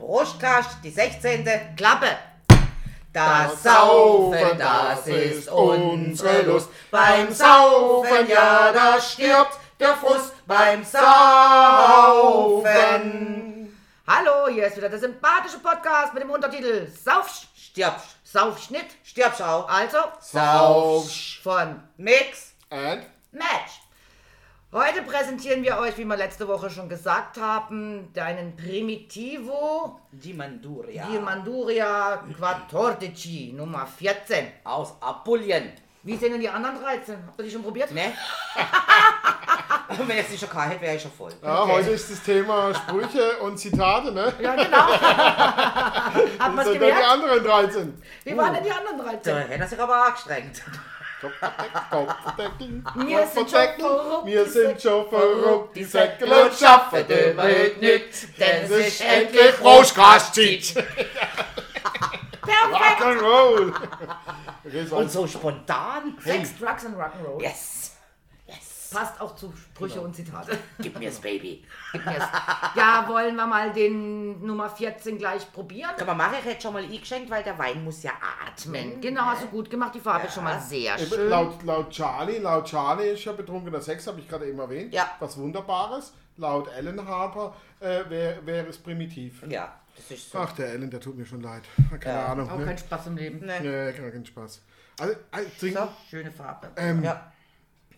Brustkast, die 16. Klappe! Das Saufen, das ist unsere Lust. Beim Saufen, ja, da stirbt der Frust. Beim Saufen. Hallo, hier ist wieder der sympathische Podcast mit dem Untertitel Sauf, Stirbst, Saufschnitt. stirbst auch. Also Saufsch. von Mix. And? Match. Heute präsentieren wir euch, wie wir letzte Woche schon gesagt haben, deinen Primitivo Die Manduria. di Manduria Quattordici Nummer 14. Aus Apulien. Wie sind denn die anderen 13? Habt ihr die schon probiert? Ne? Wenn jetzt nicht schon hätte, wäre ich schon voll. Ja, heute ist das Thema Sprüche und Zitate, ne? Ja, genau. Hat man es dann die gemerkt? anderen 13. Wie waren denn die anderen Da 13? hätte er sich aber angestrengt. Wir sind schon verrückt, Wir die sind schon verrückt, die Säckel und und schaffen immer nicht, denn Es ist endlich Roschkastzeit. Perfekt. Rock'n'Roll. Und so spontan. Sex, Drugs and Rock'n'Roll. Yes. Passt auch zu Sprüche und Zitate. Gib mir's, Baby. Gib mir's. Ja, wollen wir mal den Nummer 14 gleich probieren? Kann man machen, ich hätte schon mal eingeschenkt, weil der Wein muss ja atmen. Genau, hast du gut gemacht. Die Farbe ist schon mal sehr Eben, schön. Laut, laut Charlie, laut Charlie ist ja betrunkener Sex, habe ich gerade eben erwähnt. Ja. Was Wunderbares. Laut Ellen Harper äh, wäre wär es primitiv. Ja, das ist so. Ach, der Ellen, der tut mir schon leid. Keine Ja. Ahnung. Auch Ne? kein Spaß im Leben. Ne. Nee, gar keinen Spaß. Also, trink, So. Schöne Farbe. ähm, Ja.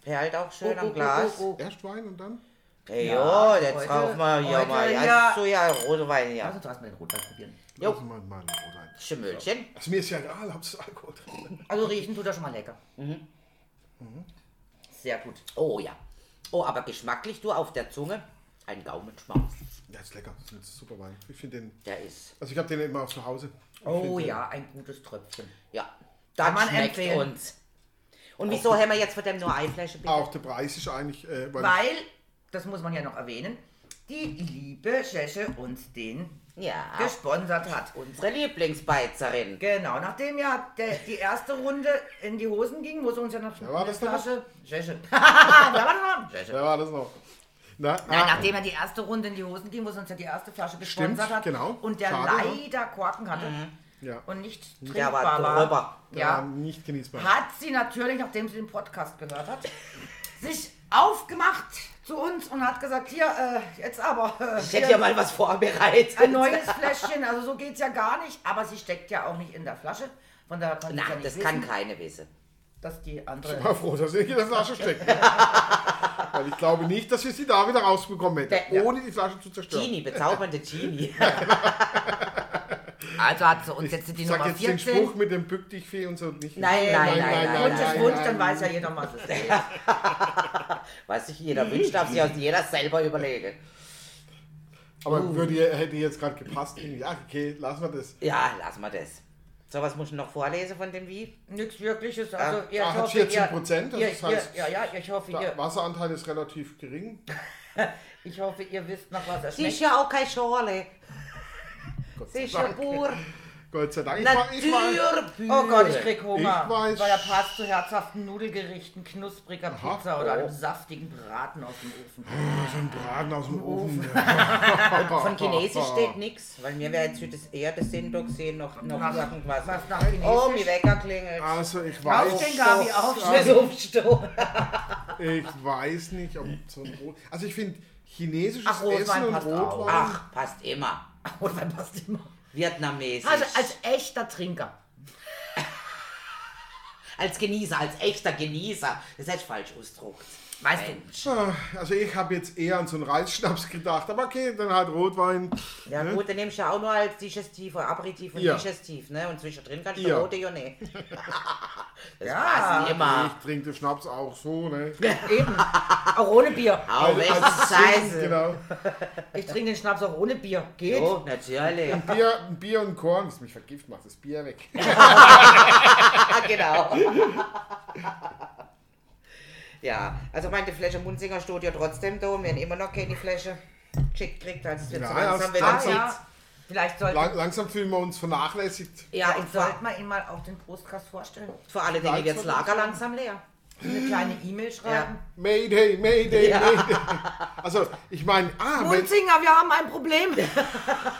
Perlt auch schön Oh, am oh, Glas. oh, oh, oh. erst Wein und dann? Hey, Ja, jo, jetzt heute- rauchen wir hier heute mal. ja- Ja, so ja, rote Wein, ja. Also, du hast mal den Rotwein probieren. Jo. Wir mal einen Rotwein. Schimmelchen. Also mir ist ja egal, ob es Alkohol drin ist. Also, riechen tut er schon mal lecker. Mhm. Sehr gut. Oh ja. Oh, aber geschmacklich, du, auf der Zunge, ein Gaumenschmaus. Der ist lecker, das ist ein super Wein. Ich finde den, Der ist, also ich habe den immer auch zu Hause. Ich Oh ja, ein gutes Tröpfchen. ja, Kann das man schmeckt empfehlen. uns. Und wieso haben wir jetzt von dem nur eine Flasche bitte? Auch der Preis ist eigentlich, äh, weil, Weil, das muss man ja noch erwähnen, die liebe Schäsche uns den Ja, gesponsert hat. unsere Lieblingsbeizerin. Genau, nachdem ja der, die erste Runde in die Hosen ging, muss uns ja noch Wer war das denn Flasche. Schäsche. Wer war das noch? Schäsche. wer war das noch? Na, Nein, ah, nachdem ja die erste Runde in die Hosen ging, wo es uns ja die erste Flasche gesponsert hat genau. und der Schade, ne? leider Korken hatte ja, und nicht trinkbar war war, war ja, nicht genießbar. hat sie natürlich, nachdem sie den Podcast gehört hat, sich aufgemacht zu uns und hat gesagt, hier, äh, jetzt aber äh, Ich hätte ja mal was vorbereitet. ein neues Fläschchen, also so geht's ja gar nicht, aber sie steckt ja auch nicht in der Flasche, von daher konnte ich ja das wissen, kann keine wissen. dass die Ich andere... war froh, dass sie in der Flasche steckt. weil ich glaube nicht, dass wir sie da wieder rausbekommen hätten, Ja. ohne die Flasche zu zerstören. Genie, bezaubernde Genie. Also hat sie uns jetzt die Ich sag Nummer jetzt den 14. Spruch mit dem Bück dich fee und so nicht. Nein, nein, nein, nein, Wunsch ist Wunsch, dann weiß ja jeder, was es ist. Was sich jeder wünscht, darf sich auch jeder selber überlegen. Aber Uh. würde, ihr- hätte jetzt gerade gepasst. irgendwie. Ja, okay, lassen wir das. Ja, lass mal das. So, was muss ich noch vorlesen von dem Wie? Nichts Wirkliches. Also, Ah, ihr, ah, ich hat hoffe, 14 ihr, Prozent, ihr, das heißt, ihr, ja, ja, ich hoffe, Der ihr, Wasseranteil ist relativ gering. ich hoffe, ihr wisst noch, was er Sie ist ja auch keine Schorle. Gott sei Dank. pur Gott sei Dank. Ich war, ich war. Oh Gott, ich krieg Hunger. Ich weiß- Weil er passt zu herzhaften Nudelgerichten, knuspriger Aha. Pizza oder Oh. einem saftigen Braten aus dem Ofen. so ein Braten aus dem Ofen. Von Chinesisch steht nichts, weil mir wäre jetzt das eher das Sendung sehen, noch, noch Was- irgendwas. was nach Oh, Chinesisch? mir Wecker klingelt. Also ich Auf weiß, den Gabi, den aufstehen. ich weiß nicht, ob so ein Rot. Also ich finde chinesisches Ach, Rotwein Essen und passt auch. Rotwein. Ach, passt immer. Rotwein passt immer. Vietnamesisch. Also als echter Trinker. als Genießer, als echter Genießer. Das ist falsch ausgedruckt. Weißt du? Ah, Also ich habe jetzt eher an so einen Reisschnaps gedacht, aber okay, dann halt Rotwein. Ja gut, den nimmst du ja auch nur als Digestiv oder Aperitif und Ja. Digestiv, ne? Und zwischendrin kannst du Ja. rote ja nicht. Das Ja. passt immer. Ich trinke den Schnaps auch so, ne? Eben. Auch ohne Bier. Auch echt Als- scheiße. Genau. Ich trinke den Schnaps auch ohne Bier. Geht. Oh, natürlich. Bier, ein Bier und Korn, das mich vergift macht, das Bier weg. Genau. Ja, also meine Flasche Munzinger steht ja trotzdem da und wir haben immer noch keine Flasche geschickt kriegt, als es wird Ja, so ja, langsam wieder Ah, ja. Vielleicht sollte Lang, langsam fühlen wir uns vernachlässigt. Ja, Vielleicht und vor, sollte man ihm mal auch den Brustkast vorstellen. vor allen Dingen das Lager langsam leer. Eine kleine E-Mail schreiben. Mayday, Mayday, Mayday. Also, ich meine, ah, wenn, Munzinger, wir haben ein Problem.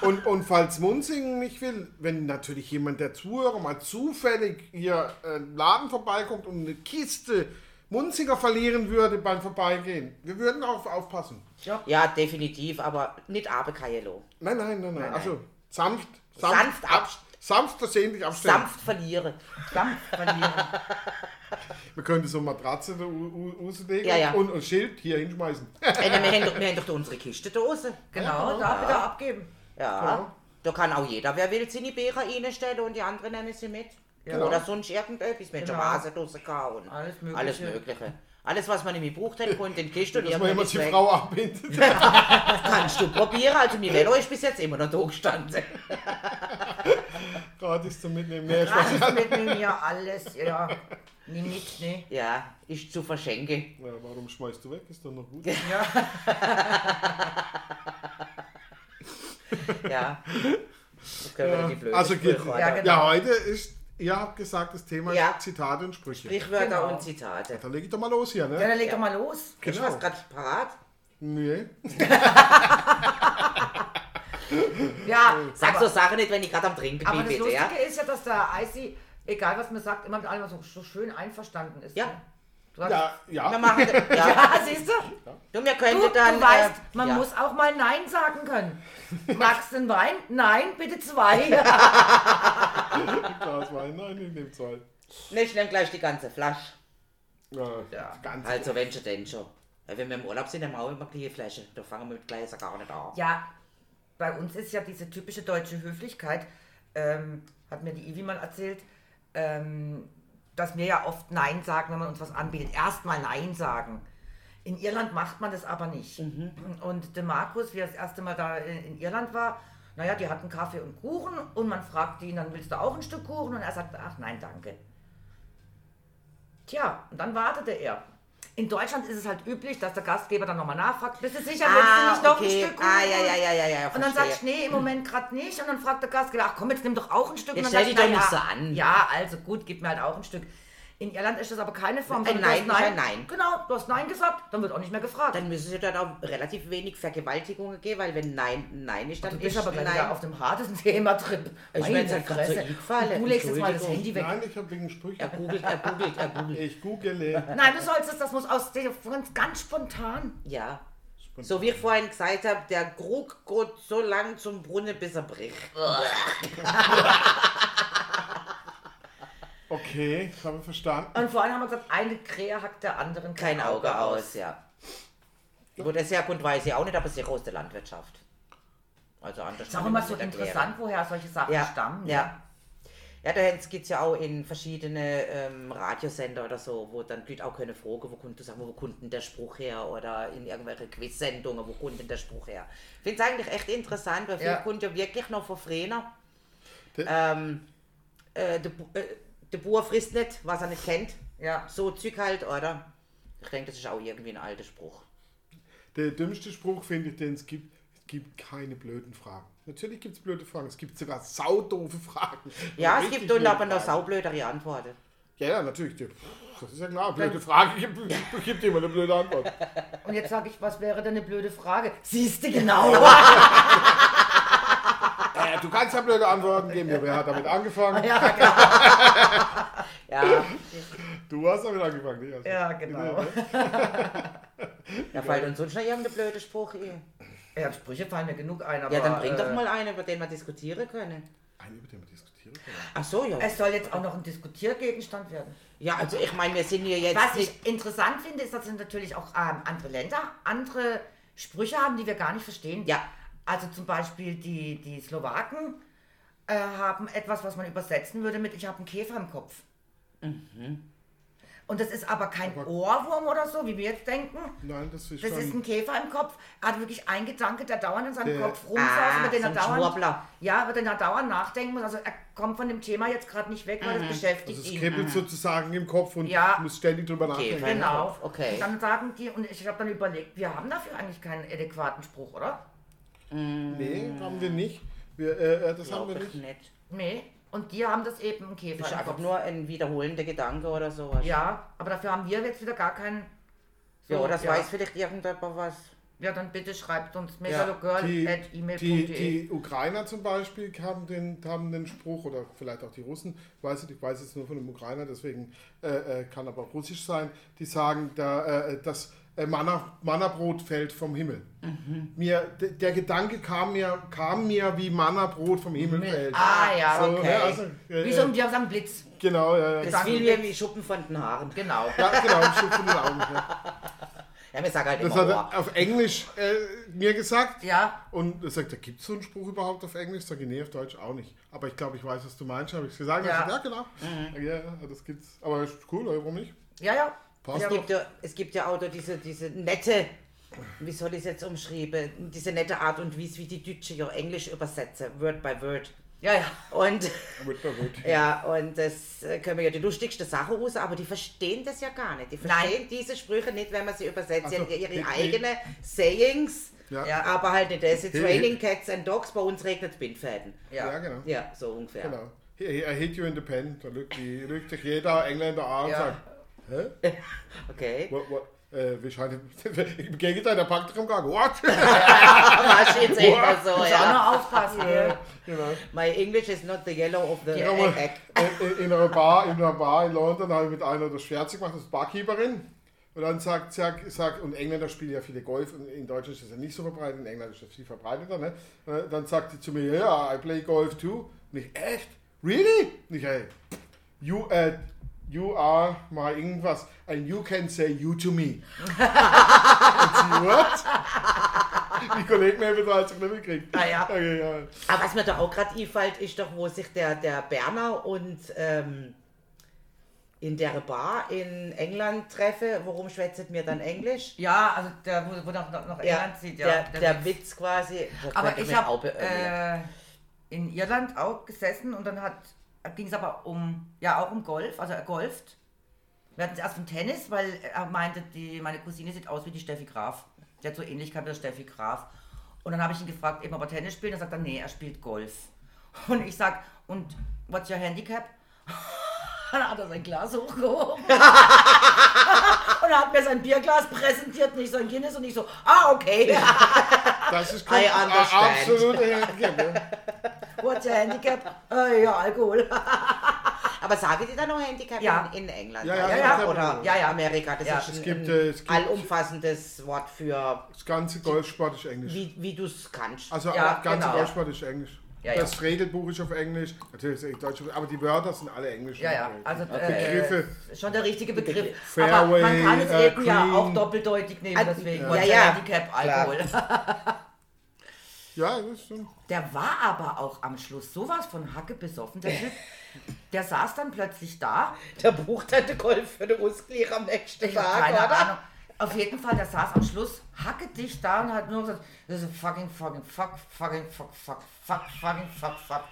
und, und falls Munzingen nicht will, wenn natürlich jemand der Zuhörer mal zufällig hier äh, im Laden vorbeikommt und eine Kiste Munzinger verlieren würde beim Vorbeigehen, wir würden auch aufpassen. Ja, definitiv, aber nicht Abekajelo. Nein, nein, nein, nein. Also sanft, Sanft ab- sanft versehentlich abstellen. Sanft verliere. Sanft verlieren. Wir können so Matratze da rauslegen Ja, ja. Und ein Schild hier hinschmeißen. Ey, na, wir, haben doch, wir haben doch da unsere Kistendose. Genau, da bitte abgeben. Ja. Genau. Da kann auch jeder, wer will, seine Beere reinstellen und die anderen nehmen sie mit. Genau. Oder sonst irgendetwas mit Genau. Vasendose kauen. Alles Mögliche. Alles Mögliche. Alles, was man nämlich braucht, hat, kommt in die Kiste und Dass man immer die. Frau abbindet. Kannst du probieren. Also, mein Velo ist bis jetzt immer noch da gestanden. Gratis zum Mitnehmen. Nee, Spaß. Alles mitnehmen, ja, alles, ja. Nee, nicht, nee. Ja, ist zu verschenken. Ja, warum schmeißt du weg? Ist doch noch gut. Ja. Wir die blöden Also geht, Ja, genau. ja, heute ist, ihr habt gesagt, das Thema Ja. ist Zitate und Sprüche. Sprichwörter Genau. und Zitate. Dann leg ich doch mal los hier, Ja, ne? dann leg doch mal los. Genau. was gerade parat? Nee. Ja, Sag aber, so Sachen nicht, wenn ich gerade am Trinken aber bin, das bitte, ja? Lustige ist ja, dass der Icy, egal was man sagt, immer mit allem so, so schön einverstanden ist. Ja. ne? Du, hast, Ja, Wir ja. machen, ja. ja, siehst du? Du, wir Du, könnten dann. du weißt, äh, man ja. muss auch mal Nein sagen können. Magst du einen Wein? Nein, bitte zwei. Glas Wein. Nein, ich nehme zwei. Nicht nimm gleich die ganze Flasche. Ja, Ja. ganz Also, wenn schon, denn schon. Wenn wir im Urlaub sind, haben wir immer die Flasche. Da fangen wir mit Gläser gar nicht an. Ja, bei uns ist ja diese typische deutsche Höflichkeit, ähm, hat mir die Ivi mal erzählt, ähm, dass wir ja oft Nein sagen, wenn man uns was anbietet. Erstmal Nein sagen. In Irland macht man das aber nicht. Und der Markus, wie er das erste Mal da in in Irland war, naja, die hatten Kaffee und Kuchen und man fragt ihn, dann willst du auch ein Stück Kuchen? Und er sagt, ach nein, danke. Tja, und dann wartete er. In Deutschland ist es halt üblich, dass der Gastgeber dann nochmal nachfragt, bist du sicher, willst du Ah, nicht noch okay. ein Stück Kuchen? Ah, ja, ja, ja, ja, ja. Und dann verstehe. sagst du, nee, im Moment gerade nicht. Und dann fragt der Gastgeber, ach komm, jetzt nimm doch auch ein Stück. Jetzt und dann stell dich doch nicht so an. Ja, also gut, gib mir halt auch ein Stück. In Irland ist das aber keine Form. Du Nein hast ist ein Nein. Genau, du hast Nein gesagt, dann wird auch nicht mehr gefragt. Dann müssen sie dann auch relativ wenig Vergewaltigungen geben, weil wenn Nein Nein ist, dann du bist ist aber Nein. auf dem hartesten Thema-Trip. Ich Meine bin jetzt grad so eingefallen. Du legst jetzt mal das. Handy weg. Nein, ich habe wegen Sprüche. Er googelt, er googelt, er googelt. Ich google. Nein, du sollst es, das muss aus ganz, ganz spontan. Ja. So wie ich vorhin gesagt habe, der Krug geht so lang zum Brunnen, bis er bricht. Okay, ich habe verstanden. Und vorhin haben wir gesagt, eine Krähe hackt der anderen Kein Auge aus, ja. Wo das herkommt, weiß ich auch nicht, aber es ist aus der Landwirtschaft. Also anders. Ist auch immer so interessant, woher solche Sachen Ja, stammen. ja. Ja, da gibt es ja auch in verschiedene ähm, Radiosender oder so, wo dann Leute auch keine Frage, wo kommt, sagen, wo kommt denn der Spruch her? Oder in irgendwelche Quiz-Sendungen, wo kommt denn der Spruch her? Ich finde es eigentlich echt interessant, weil viel Ja. kommt ja wirklich noch von früher. Der- Ähm, äh, der, äh, der Bauer frisst nicht, was er nicht kennt. Ja. So Zeug halt, oder? Ich denke, das ist auch irgendwie ein alter Spruch. Der dümmste Spruch finde ich, den es gibt. Es gibt keine blöden Fragen. Natürlich gibt es blöde Fragen. Es gibt sogar saudoofe Fragen. Ja, es gibt blöde aber noch saublödere Antworten. Ja, ja, natürlich. Das ist ja klar. Blöde Frage gibt, gibt immer eine blöde Antwort. Und jetzt sage ich, was wäre denn eine blöde Frage? Siehst du genau. Äh, du kannst ja blöde Antworten geben. Ja, wer hat damit angefangen? ja, genau. Ja, Du hast damit angefangen. nicht? Also, Ja, genau. da fällt uns sonst noch irgendein blöder Spruch ein. Ja, Sprüche fallen mir genug ein, aber Ja, dann bring äh, doch mal einen, über den wir diskutieren können. Einen, über den wir diskutieren können. Ach so, ja. Es soll jetzt auch noch ein Diskutiergegenstand werden. Ja, also ich meine, wir sind hier jetzt Was ich interessant finde, ist, dass natürlich auch ähm, andere Länder andere Sprüche haben, die wir gar nicht verstehen. Ja. Also zum Beispiel die, die Slowaken äh, haben etwas, was man übersetzen würde mit Ich habe einen Käfer im Kopf. Mhm. Und das ist aber kein Aber- Ohrwurm oder so, wie wir jetzt denken. Nein, das ist Das schon... ist ein Käfer im Kopf. Er hat wirklich einen Gedanke, der dauernd in seinem Der- Kopf rumsaust, Ah, über den so er ein dauernd, Schwurbler. ja, über den er dauernd nachdenken muss. Also er kommt von dem Thema jetzt gerade nicht weg, weil das beschäftigt also es ihn. kribbelt sozusagen im Kopf und Ja. muss ständig drüber nachdenken. Genau. Okay. Und dann sagen die, und ich habe dann überlegt, wir haben dafür eigentlich keinen adäquaten Spruch, oder? Nee, haben wir nicht. Wir, äh, äh, das haben Glaube wir ich nicht. nicht. Nee. Und die haben das eben im Käfer. Das ist einfach nur ein wiederholender Gedanke oder sowas. Ja, aber dafür haben wir jetzt wieder gar keinen. ja so, das ja. weiß vielleicht irgendjemand was. Ja, dann bitte schreibt uns Die, die, megalogirl.email.de. die Ukrainer zum Beispiel haben den, haben den Spruch, oder vielleicht auch die Russen, ich weiß ich weiß jetzt nur von dem Ukrainer, deswegen äh, äh, kann aber auch russisch sein, die sagen, da, äh, das äh, Manna, Mannabrot fällt vom Himmel. Mhm. Mir, der Gedanke kam mir, kam mir, wie Mannabrot vom Himmel fällt. Ah, ja, So, okay. ne, also, äh, Wie so ein, wir haben Blitz. genau, ja, ja. Das fiel mir wie Schuppen von den Haaren. Genau. ja, genau, ein Stück von den Augen. Ja. Ja, wir sagen halt Das immer hat er auf Englisch äh, mir gesagt. Ja, Und er sagt, da gibt es so einen Spruch überhaupt auf Englisch? Sag ich, nee, auf Deutsch auch nicht. Aber ich glaube, ich weiß, was du meinst. Habe ich gesagt? Ja. Ja. ja, genau. Ja, das gibt's. Aber ist cool, warum nicht? ja, ja. Passt Es doch. gibt ja, es gibt ja auch da diese, diese nette, wie soll ich es jetzt umschreiben, diese nette Art und Weise, wie die Deutsche ja Englisch übersetzen, Word by Word. Ja, ja. Und ja, und das äh, können wir ja die lustigste Sache raus, aber die verstehen das ja gar nicht. Die verstehen diese Sprüche nicht, wenn man sie übersetzt. Sie Ach so, haben ja ihre eigenen Sayings, Ja. Ja. aber halt nicht das. It's Hey, raining cats and dogs, bei uns regnet es Bindfäden. Ja, Ja. genau. Ja, so ungefähr. genau. I hit you in the pen. Da lügt, die, lügt sich jeder Engländer an und Ja. sagt, hä? Okay. What, what? Äh, wir scheinen, Im Gegenteil, der packt am Gang. What? Aber steht's immer so, Muss auch ja. aufpassen. gell? genau. My English is not the yellow of the egg. in, in, in einer Bar, in einer Bar in London habe ich mit einer das Scherze gemacht, das ist Barkeeperin. Und dann sagt, sagt, sagt, und Engländer spielen ja viele Golf, und in Deutschland ist das ja nicht so verbreitet, in England ist das viel verbreiteter, ne? Und Dann sagt die zu mir, ja, I play golf too. Und ich, echt? Really? Und ich, hey, you, äh, you are my irgendwas, and you can say you to me. und sie, what? Die Kollegen haben das nicht mitgekriegt. Ah, ja. Okay, ja. Aber was mir da auch gerade einfällt, ist doch, wo sich der, der Berner und ähm, in der Bar in England treffe. Warum schwätzt mir dann Englisch? Ja, also der, wo, wo noch, noch England sieht, ja. der, der, Witz. Witz quasi. Aber ich habe äh, in Irland auch gesessen und dann hat ging es aber um, ja auch um Golf, also er golft. Wir hatten es erst vom Tennis, weil er meinte, die, meine Cousine sieht aus wie die Steffi Graf. Die hat so Ähnlichkeit mit der Steffi Graf. Und dann habe ich ihn gefragt, eben ob er Tennis spielt. Und er sagt dann, nee, er spielt Golf. Und ich sag, und what's your handicap? Dann hat er sein Glas hochgehoben. und er hat mir sein Bierglas präsentiert, nicht sein Guinness. Und ich so, ah, okay. Das ist I understand. absolut Handicap. ne? What's your handicap? Äh, ja, Alkohol. Aber sage die dann noch Handicap Ja. in, in England? Ja, ja, oder, ja, ja. oder Ja, ja. Amerika? Das Ja. ist ein, Es gibt, ein äh, es gibt- allumfassendes Wort für, Das ganze Golfsport ist Englisch. wie, wie du es kannst. Also Ja, das ganze genau. Golfsport ist Englisch. Ja, ja. das Regelbuch ist auf Englisch, natürlich ist es Deutsch, aber die Wörter sind alle Englisch. Ja, ja, also Begriffe. äh, schon der richtige Begriff. Fairway, Aber man kann es äh, eben ja Green. auch doppeldeutig nehmen, deswegen. ja. Ja, ja. Handicap, Alkohol. Ja, das ist so. Der war aber auch am Schluss sowas von Hacke besoffen, der Typ. Der saß dann plötzlich da. Der bucht den Golf für den Ausgleich am nächsten Ich habe Tag, keine oder? Ahnung. Auf jeden Fall, der saß am Schluss hacke dicht da und hat nur gesagt, das ist fucking, fucking, fuck, fucking, fuck, fuck, fuck, fucking, fuck, fuck.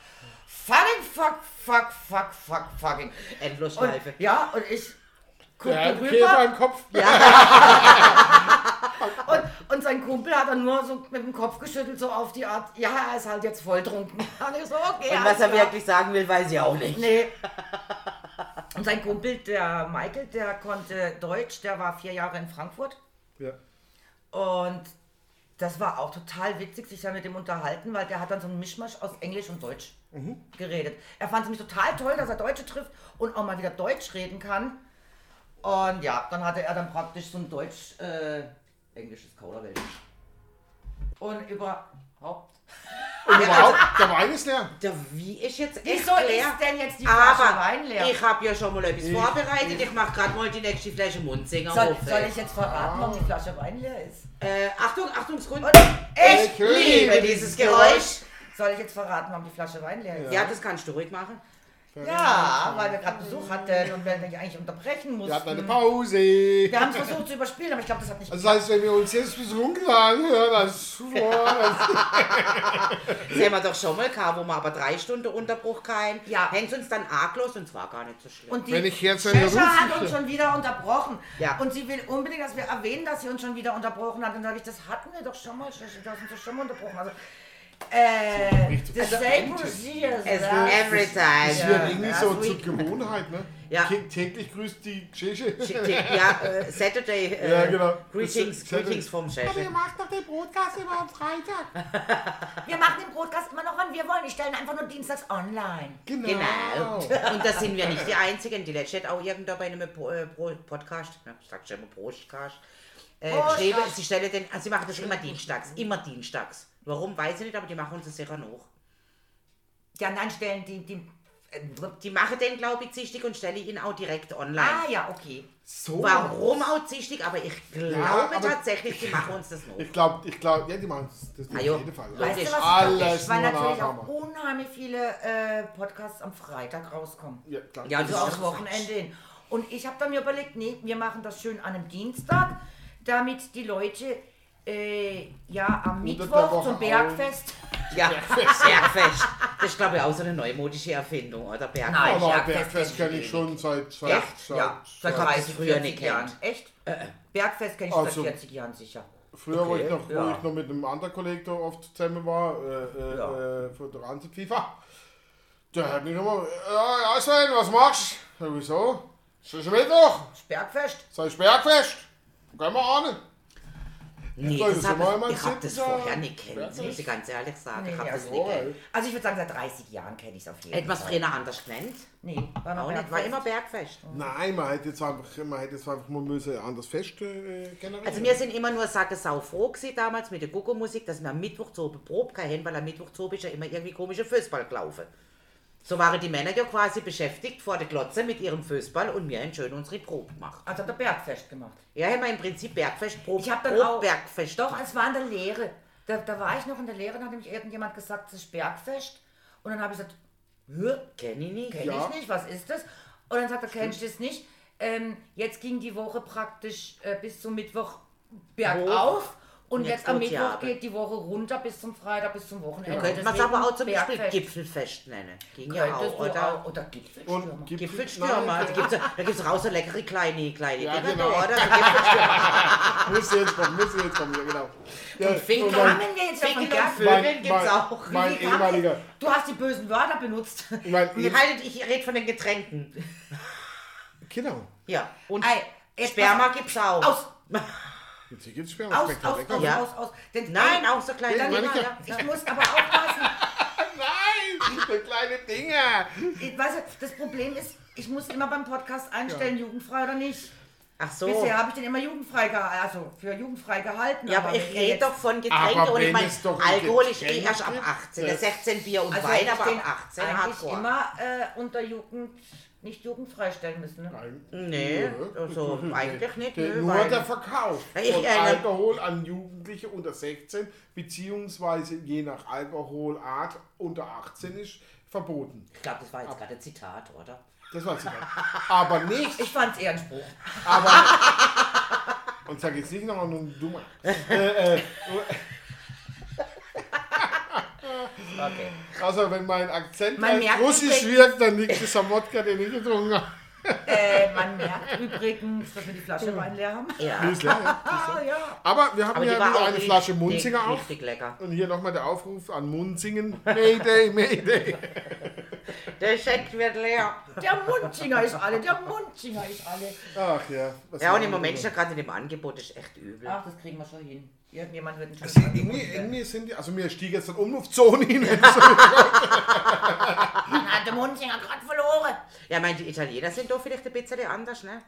Fucking, fuck, fuck, fuck, fuck, fucking. Und, Endlosschleife. ja, und ich guckte Der hat rüber. Kopf. Und, und sein Kumpel hat dann nur so mit dem Kopf geschüttelt, so auf die Art, ja, er ist halt jetzt volltrunken. Und ich so, okay. Und was er klar. wirklich sagen will, weiß ich auch nicht. Nee. Und sein Kumpel, der Michael, der konnte Deutsch, der war vier Jahre in Frankfurt. Ja. Und das war auch total witzig, sich da mit dem unterhalten, weil der hat dann so einen Mischmasch aus Englisch und Deutsch geredet. Er fand es nämlich total toll, dass er Deutsche trifft und auch mal wieder Deutsch reden kann. Und ja, dann hatte er dann praktisch so ein Deutsch, äh, englisches Kauderwelsch. Und überhaupt. Und überhaupt, der Wein ist leer. Der, wie ist jetzt Wieso echt leer? ist denn jetzt die Flasche Aber Wein leer? ich habe ja schon mal etwas vorbereitet. Ich mache gerade mal die nächste Flasche Munzinger soll, auf. soll ich jetzt verraten, ob die Flasche Wein leer ist? Äh, Achtung, Achtung, Grund. Und ich Ich liebe dieses Geräusch. Soll ich jetzt verraten, ob die Flasche Wein leer ist? Ja, das kannst du ruhig machen. Ja, weil wir gerade Besuch hatten und wir eigentlich unterbrechen mussten. Wir hatten eine Pause. Wir haben es versucht zu überspielen, aber ich glaube, das hat nicht Also das heißt, wenn wir uns jetzt betrunken anhören, das, das Das haben wir doch schon mal gehabt, wo wir aber drei Stunden Unterbruch kein. Ja. Hängt uns dann arglos und zwar gar nicht so schlimm. Und die Wenn ich jetzt eine Chefin hat uns schon wieder unterbrochen. Ja. Und sie will unbedingt, dass wir erwähnen, dass sie uns schon wieder unterbrochen hat. Und dann sage ich, das hatten wir doch schon mal, Chefin, du hast uns doch schon mal unterbrochen. Also, äh, Richtig. das Also, same procedures. Es ja. every Das time. wird Ja, irgendwie so zur Gewohnheit, ne? Ja. Tä- Täglich grüßt die Tscheche. Ja, äh, Saturday. Äh, Ja, genau. Greetings, Saturday. greetings vom Aber Chef. ihr macht doch den Broadcast immer am Freitag. Wir machen den Broadcast immer noch, wann wir wollen. Ich stelle ihn einfach nur dienstags online. Genau. Genau. Und da sind wir nicht die Einzigen. Die letzte hat auch irgendwo bei einem äh, Podcast, ne, ich sag schon immer Prostcast, äh, geschrieben, sie stellen den, also sie machen das immer dienstags, immer dienstags. Warum, weiß ich nicht, aber die machen uns das sicher noch. Ja, dann stellen die, die äh, Die machen den, glaube ich, zichtig und stellen ihn auch direkt online. Ah ja, okay. So. Warum auch zichtig, aber ich glaube aber- tatsächlich, die machen uns das noch. Ich glaube, ich glaube, ja, die machen das, das Ah, auf jo. jeden Fall. Weißt du, was Alles Weil nur natürlich auch unheimlich viele äh, Podcasts am Freitag rauskommen. Ja, klar. Ja, Also ist Wochenende hin. Und ich habe dann mir überlegt, nee, wir machen das schön an einem Dienstag, damit die Leute äh, ja am Mittwoch zum. Bergfest. Ja, Bergfest. Das ist, glaube ich, auch so eine neumodische Erfindung, oder? Bergfest. Nein. Aber Bergfest Bergfest kenn kenne ich schon seit, seit, Ja, seit, ja, seit hab das 30, früher 40 nicht Jahren. kennt. Echt? Bergfest kenne ich Also- seit 40 Jahren sicher. Früher, wo, ich Okay, noch, wo ja. ich noch mit einem anderen Kollegen da oft zusammen war, äh, äh, Ja. äh, von der Ranzit FIFA, der hat mich immer, ja, ja Sven, was machst du? Wieso? Es ist Mittwoch, Das Bergfest. es ist Bergfest. Gehen wir an. Nee, Soll das hab ich, habe das vorher ja. nicht kennt, muss ich ganz ehrlich sagen. Nee, ich habe ja, das nicht kennt. Also ich würde sagen, seit 30 Jahren kenne ich es auf jeden man es Fall. früher anders genannt? Nee, war noch Auch nicht, war immer Bergfest. Nein, man hätte jetzt einfach, man hätte jetzt einfach mal müssen anders Fest äh, generieren. Also wir sind immer nur Sacke sau froh gewesen damals mit der Gucko-Musik, dass wir am Mittwoch zu Probe kein weil am Mittwoch zu ist ja immer irgendwie komische Fußball gelaufen. So waren die Männer ja quasi beschäftigt vor der Glotze mit ihrem Fußball und wir haben schön unsere Probe gemacht. Also hat er Bergfest gemacht. Ja, haben wir im Prinzip Bergfest, Probe, Ich habe dann Probe, auch. Bergfest. Doch, es war in der Lehre. Da, da war ich noch in der Lehre, da hat nämlich irgendjemand gesagt, es ist Bergfest. Und dann habe ich gesagt, Hä? Kenn ich nicht. Kenn Ja. ich nicht, was ist das? Und dann sagt er, kennst du das nicht? Ähm, jetzt ging die Woche praktisch äh, bis zum Mittwoch bergauf und Und jetzt, jetzt am Mittwoch geht die Woche runter bis zum Freitag, bis zum Wochenende. Da könnte man es aber auch zum Beispiel Bergfest. Gipfelfest nennen. Ging ja auch, du oder? auch. Oder Gipfelstürmer. Und Gipfel- Gipfelstürmer, Nein, da gibt es da gibt's raus so leckere kleine, kleine Ja, Dinger genau. oder? Gipfelstürmer. Muss jetzt kommen, muss jetzt kommen, ja genau. Ja, Und Kamen mein, wir jetzt Finken und? Vögeln gibt's mein, auch. mein Wie ehemaliger, es? Du hast die bösen Wörter benutzt. mein, Und haltet, ich rede von den Getränken. genau. Ja. Und Ei, Sperma pass- gibt's auch. Aus, Hier gibt's Sperma, aus, aus, aus, Ja. aus, aus. Denn, Nein, auch so kleine Ja, Dinger. meine ich Ja. Ich muss aber aufpassen. Nein, so kleine Dinger. Ich, weißt du, das Problem ist, ich muss immer beim Podcast einstellen, jugendfrei oder nicht. Ach so. Bisher habe ich den immer jugendfrei gehalten, also für jugendfrei gehalten. Ja, aber ich rede doch von Getränken Aber und ich meine, Alkohol ist eh erst ab gibt, 18. Der das- 16 Bier und Also Wein, aber den ab 18 eigentlich Hardcore. immer äh, unter Jugend, nicht jugendfrei stellen müssen. Ne? Nein. Nee, Nö. also eigentlich nicht, nö, nur weil- der Verkauf ich von Alkohol an Jugendliche unter 16, beziehungsweise je nach Alkoholart unter 18 ist verboten. Ich glaube, das war jetzt gerade ein Zitat, oder? Das weiß ich nicht. Aber nicht, Ich fand es eher ein Spruch. aber. Und sag jetzt nicht noch ein dummer. Äh, äh, Okay. also, wenn mein Akzent Man halt merkt russisch wirkt, dann liegt es am Wodka, den ich getrunken habe. Äh, man merkt übrigens, dass wir die Flasche Wein leer haben. Ja. Die ist leer, ja. Ah, ja. Aber wir haben Aber die ja wieder eine Flasche Munzinger auf. Richtig lecker. Und hier nochmal der Aufruf an Munzingen. Mayday, Mayday. Der Scheck wird leer. Der Munzinger ist alle, der Munzinger ist alle. Ach ja. was Ja, und im Moment ist ja gerade in dem Angebot ist echt übel. Ach, das kriegen wir schon hin. Irgendjemand wird einen Also irgendwie, irgendwie sind die, also mir stieg jetzt dann Umluftzone hinein. Der Munzinger gerade verloren. Ja, ich meine, die Italiener sind doch vielleicht ein bisschen anders, ne?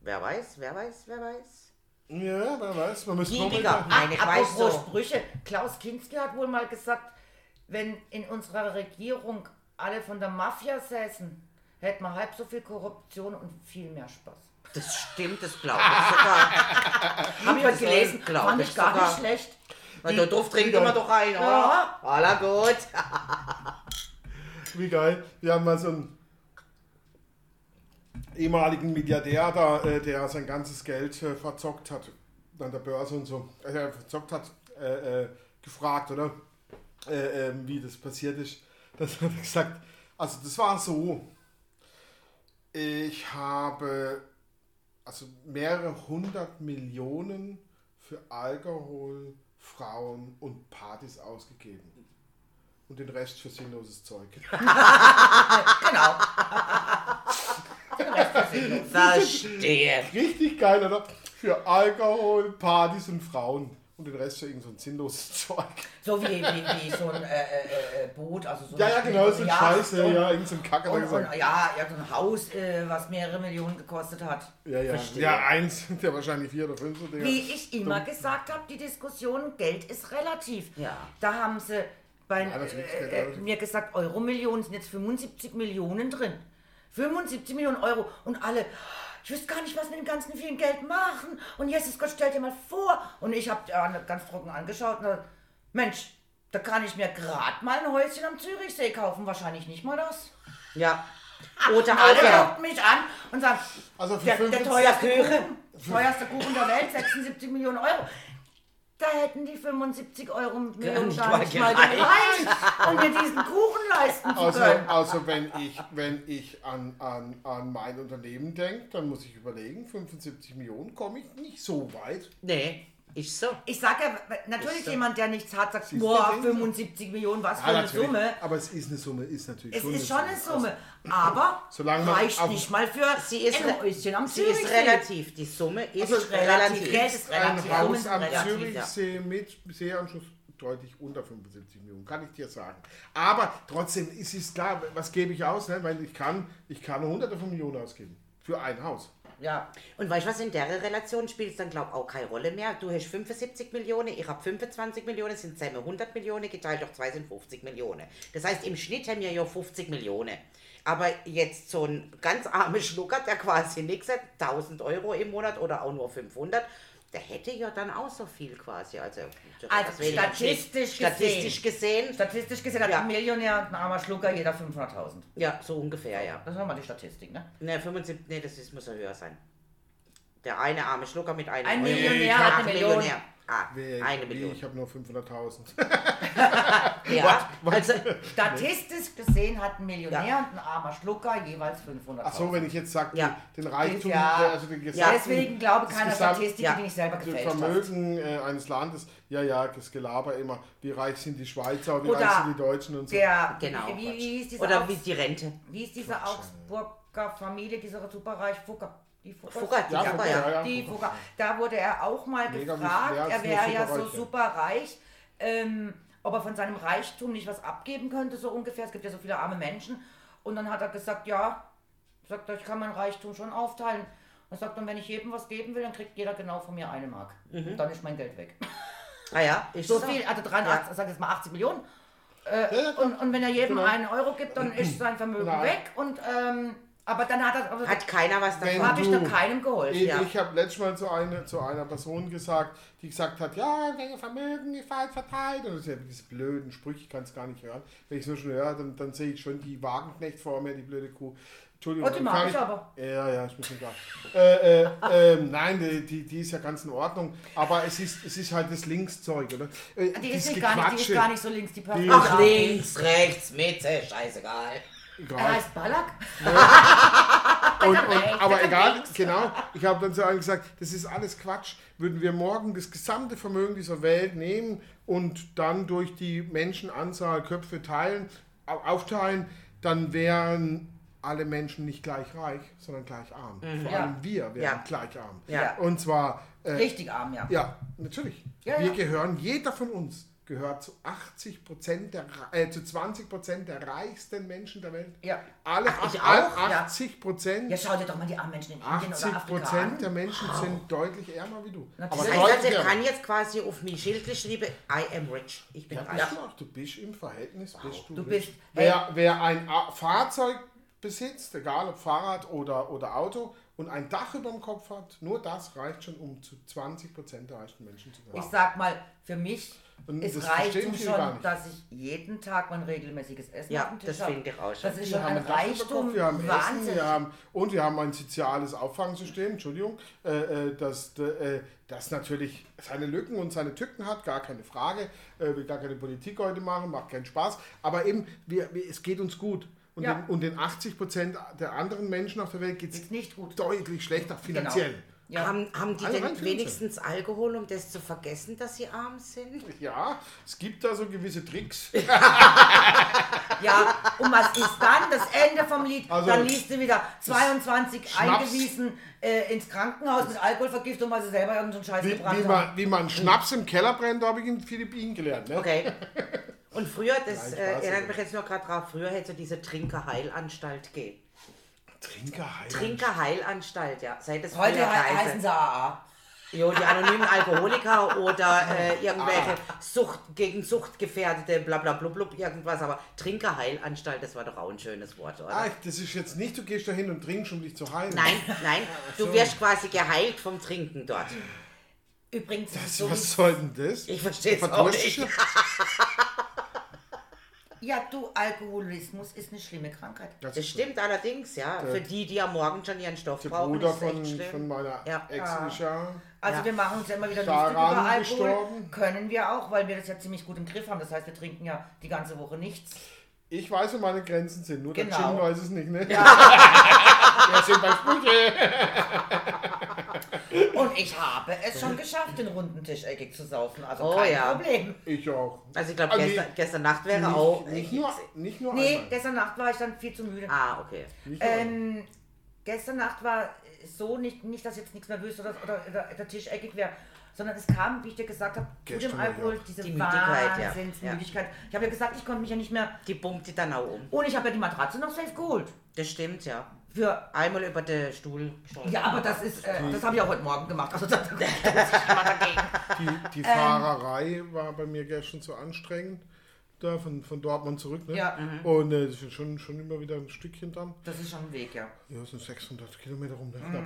Wer weiß, wer weiß, wer weiß. ja, wer weiß, man noch Giebiger. mal- Nein, ich weiß so. Sprüche. Klaus Kinski hat wohl mal gesagt, wenn in unserer Regierung alle von der Mafia säßen, hätten wir halb so viel Korruption und viel mehr Spaß. Das stimmt, das glaube ich sogar. Habe ich heute gelesen, glaub fand ich ich gar sogar. nicht schlecht. Na, da drauf trinken wir doch ein, oder? Ja. Aller gut. Wie geil. Wir haben mal so einen ehemaligen Milliardär da, äh, der sein ganzes Geld äh, verzockt hat an der Börse und so. Also er verzockt hat, äh, äh, gefragt, oder? Äh, ähm, wie das passiert ist. Das hat er gesagt. Also das war so. Ich habe also mehrere hundert Millionen für Alkohol, Frauen und Partys ausgegeben. Und den Rest für sinnloses Zeug. Genau. Den Rest ist sinnlos. Verstehe. Richtig geil, oder? Für Alkohol, Partys und Frauen. Und den Rest für irgend so ein sinnloses Zeug. So wie, wie, wie so ein äh, äh, äh, Boot, also so Ja, ja, genau, so ein Scheiße, und- ja, irgend so ein Kack hat er Und, und ja, ja, so ein Haus, äh, was mehrere Millionen gekostet hat. Ja, ja. Verstehe. Ja, eins, der wahrscheinlich vier oder fünf. so Dinger. Wie ich immer gesagt habe, die Diskussion, Geld ist relativ. Ja. Da haben sie Geld äh, äh, mir gesagt, Euro-Millionen sind jetzt 75 Millionen drin. 75 Millionen Euro und alle, ich wüsste gar nicht, was mit dem ganzen vielen Geld machen. Und Jesus Gott, stell dir mal vor. Und ich habe ganz trocken angeschaut und dachte, Mensch, da kann ich mir gerade mal ein Häuschen am Zürichsee kaufen. Wahrscheinlich nicht mal das. Ja. Oder Alle auch, ja. gucken mich an und sagen, Also für der, der 75 teuerste, Kuchen. Kuchen, teuerste Kuchen der Welt, 76 Millionen Euro. Da hätten die 75 Euro Millionen nicht gar mal nicht mal gereicht. gereicht, um mir diesen Kuchen leisten zu Also, können. also wenn ich, wenn ich an, an, an mein Unternehmen denke, dann muss ich überlegen, 75 Millionen komme ich nicht so weit. Nee, ist so. Ich sage ja, natürlich ja- jemand, der nichts hat, sagt, boah, sehen Sie? 75 Millionen, was für Ja, eine. Summe. Aber es ist eine Summe, ist natürlich Es schon ist schon eine Also, Summe, aber solange man reicht auf- nicht mal für Sie ist, ein Häuschen am sie ist relativ. Die Summe ist Also relativ. Geld ist relativ. Ein Haus am Zürichsee mit Seeanschluss deutlich unter 75 Millionen, kann ich dir sagen. Aber trotzdem ist es klar, was gebe ich aus? Ne? Weil ich kann, ich kann hunderte von Millionen ausgeben. Für ein Haus. Ja, Und weißt du was, in der Relation spielt es dann, glaube ich, auch keine Rolle mehr. Du hast 75 Millionen, ich habe 25 Millionen, sind zusammen 100 Millionen, geteilt durch zwei sind 50 Millionen. Das heißt, im Schnitt haben wir ja 50 Millionen. Aber jetzt so ein ganz armer Schlucker, der quasi nichts hat, 1000 Euro im Monat oder auch nur 500, der hätte ja dann auch so viel quasi. Also, Also statistisch statistisch gesehen. statistisch gesehen hat Ja. ein Millionär und ein armer Schlucker jeder 500.000. Ja, so ungefähr, ja. Das war mal die Statistik, ne? Ne, 75, nee, das ist, muss ja höher sein. Der eine arme Schlucker mit einem Ein Euro. Millionär hat eine Million. Millionär. Ah, Wie- eine wie, Million. Ich habe nur 500.000. Ja, also, Statistisch gesehen hat ein Millionär Ja. und ein armer Schlucker jeweils 500.000. Ach so, wenn ich jetzt sage, Ja. den Reichtum, Ja. also den Ja, gesamten, Deswegen glaube keiner Statistik, ja. die nicht selber gefälscht hast. Vermögen äh, eines Landes, ja, ja, das Gelaber immer, wie reich sind die Schweizer, wie Oder reich sind die Deutschen und so. Der, genau. wie, wie, ist Oder Augs- wie die Rente. wie ist diese Augsburger Familie, dieser superreich Fugger? Die die Ja, Fugger, Fugger, ja. ja. Die Fugger. Da wurde er auch mal Mega gefragt, er wäre ja so super reich, ähm, ob er von seinem Reichtum nicht was abgeben könnte, so ungefähr. Es gibt ja so viele arme Menschen. Und dann hat er gesagt, ja, sagt er, ich kann mein Reichtum schon aufteilen. Und sagt dann, wenn ich jedem was geben will, dann kriegt jeder genau von mir eine Mark. Und dann ist mein Geld weg. Ah ja, ist So viel, also 83, Ja. sag jetzt mal 80 Millionen. Ja, ja, klar. Und, und wenn er jedem Genau. einen Euro gibt, dann ist sein Vermögen Nein. weg. Und, ähm, aber dann hat er, also, Hat keiner was davon. habe ich du- doch keinem geholfen. Ich, Ja. ich habe letztes Mal zu, eine, zu einer Person gesagt, die gesagt hat, ja, wenn ihr Vermögen ist falsch verteilt. Und das sind ja diese blöden Sprüche, ich kann es gar nicht hören. Wenn ich es nur schon höre, dann, dann sehe ich schon die Wagenknecht vor mir, die blöde Kuh. Entschuldigung. Oh, die mag kann ich aber. Ja, ja, ist mir schon klar. Äh, äh, ähm, nein, die, die, ist ja ganz in Ordnung. Aber es ist, es ist halt das Linkszeug, oder? Äh, Die ist, nicht gar nicht, die ist gar nicht so links, die Person. Ach, links, rechts, Mitte, scheißegal. Er Egal. heißt Ballack. Und, rechts, und, aber egal, genau. Ich habe dann zu allen gesagt, das ist alles Quatsch. Würden wir morgen das gesamte Vermögen dieser Welt nehmen und dann durch die Menschenanzahl Köpfe teilen, au- aufteilen, dann wären alle Menschen nicht gleich reich, sondern gleich arm. Vor Ja. allem wir wären Ja. gleich arm. Ja. Und zwar, äh, Richtig arm, ja. ja, natürlich. Ja, wir ja. gehören, jeder von uns gehört zu 80 Prozent der, äh, zu 20 Prozent der reichsten Menschen der Welt. Ja. Alle Ach, ich all auch? Ja. 80 Prozent Ja, schau dir doch mal die armen Menschen in Indien 80 oder Afrika Prozent der Menschen sind deutlich ärmer wie du. Natürlich. Aber Das heißt also, ich kann jetzt quasi auf mich schildlich schreiben, I am rich. Ich bin ja, reich. bist du, auch. du bist im Verhältnis, bist du, Du bist- Wer, wer ein Fahrzeug besitzt, egal ob Fahrrad oder, oder Auto, und ein Dach über dem Kopf hat, nur das reicht schon, um zu 20 Prozent der reichsten Menschen zu Ich gehören. sag mal, für mich Und ist das gar schon, nicht. dass ich jeden Tag mein regelmäßiges Essen Ja, auf dem Tisch das habe. finde ich auch schon. Das ist Wir schon haben ein Reichtum. Wir haben Essen, Wahnsinn. wir haben, und wir haben ein soziales Auffangsystem, Entschuldigung, äh, äh, das, äh, das natürlich seine Lücken und seine Tücken hat, gar keine Frage. Äh, will gar keine Politik heute machen, macht keinen Spaß. Aber eben, wir, wir, es geht uns gut. Und, Ja. den, und den 80 Prozent der anderen Menschen auf der Welt geht es Ist nicht gut. deutlich schlechter finanziell. Ja. Haben, haben die Alle denn wenigstens Alkohol, um das zu vergessen, dass sie arm sind? Ja, es gibt da so gewisse Tricks. Ja, und was ist dann? Das Ende vom Lied. Also, dann liest du wieder 22 Schnaps. eingewiesen äh, ins Krankenhaus mit Alkoholvergiftung, weil sie selber irgendeinen Scheiß Wie, gebrannt wie, haben. man, wie man Schnaps im Keller brennt, habe ich in den Philippinen gelernt. Ne? Okay. Und früher, das Nein, äh, erinnert mich jetzt noch gerade drauf, früher hätte es so diese Trinkerheilanstalt gegeben. Trinkerheil. Trinkerheilanstalt, ja. Seit es Heute früher he geheißen. heißen sie AA. Jo, die anonymen Alkoholiker oder äh, irgendwelche Ah. Sucht gegen Sucht gefährdete, bla bla blub, blub, irgendwas. Aber Trinkerheilanstalt, das war doch auch ein schönes Wort, oder? Ah, das ist jetzt nicht, du gehst da hin und trinkst, um dich zu heilen. Nein, nein, du wirst quasi geheilt vom Trinken dort. Übrigens, Das, so was soll denn das? Ich verstehe es auch nicht. ja, du, Alkoholismus ist eine schlimme Krankheit. Das stimmt allerdings, ja. Für die, die am Morgen schon ihren Stoff Der brauchen, Bruder ist es echt von, schlimm. von meiner Ja. Ex ist ja. Also Ja. wir machen uns ja immer wieder lustig Daran über Alkohol. gestorben. Können wir auch, weil wir das ja ziemlich gut im Griff haben. Das heißt, wir trinken ja die ganze Woche nichts. Ich weiß, wo meine Grenzen sind, nur der Genau. Gin weiß es nicht, ne? Wir sind bei Sprüche. Und ich habe es schon geschafft, den runden Tisch eckig zu saufen. Also Oh kein ja. Problem. Ich auch. Also ich glaube, Also gestern, nicht- gestern Nacht wäre auch... Nicht, nicht nur, nicht nur Nee, einmal. gestern Nacht war ich dann viel zu müde. Ah, okay. Nicht nur einmal. Ähm, gestern Nacht war so nicht, nicht dass jetzt nichts nervös oder, oder, oder der Tisch eckig wäre, sondern es kam, wie ich dir gesagt habe, zu Gestern dem war Alkohol ja. diese Die Müdigkeit, ja. Wahnsinnsmüdigkeit. Ich habe ja gesagt, ich konnte mich ja nicht mehr. Die pumpt die dann auch um. Und ich habe ja die Matratze noch safe geholt. Das stimmt, ja. Für. Einmal über den Stuhl geschossen. Ja, aber das ist, äh, das habe ich auch heute Morgen gemacht. Also da da muss ich immer dagegen. Die, die Fahrerei war bei mir gestern so anstrengend. Da von, von Dortmund zurück, ne? Ja. Und äh, das ist schon, schon immer wieder ein Stückchen dran. Das ist schon ein Weg, ja. Ja, es sind 600 Kilometer rum. Ne? Knapp.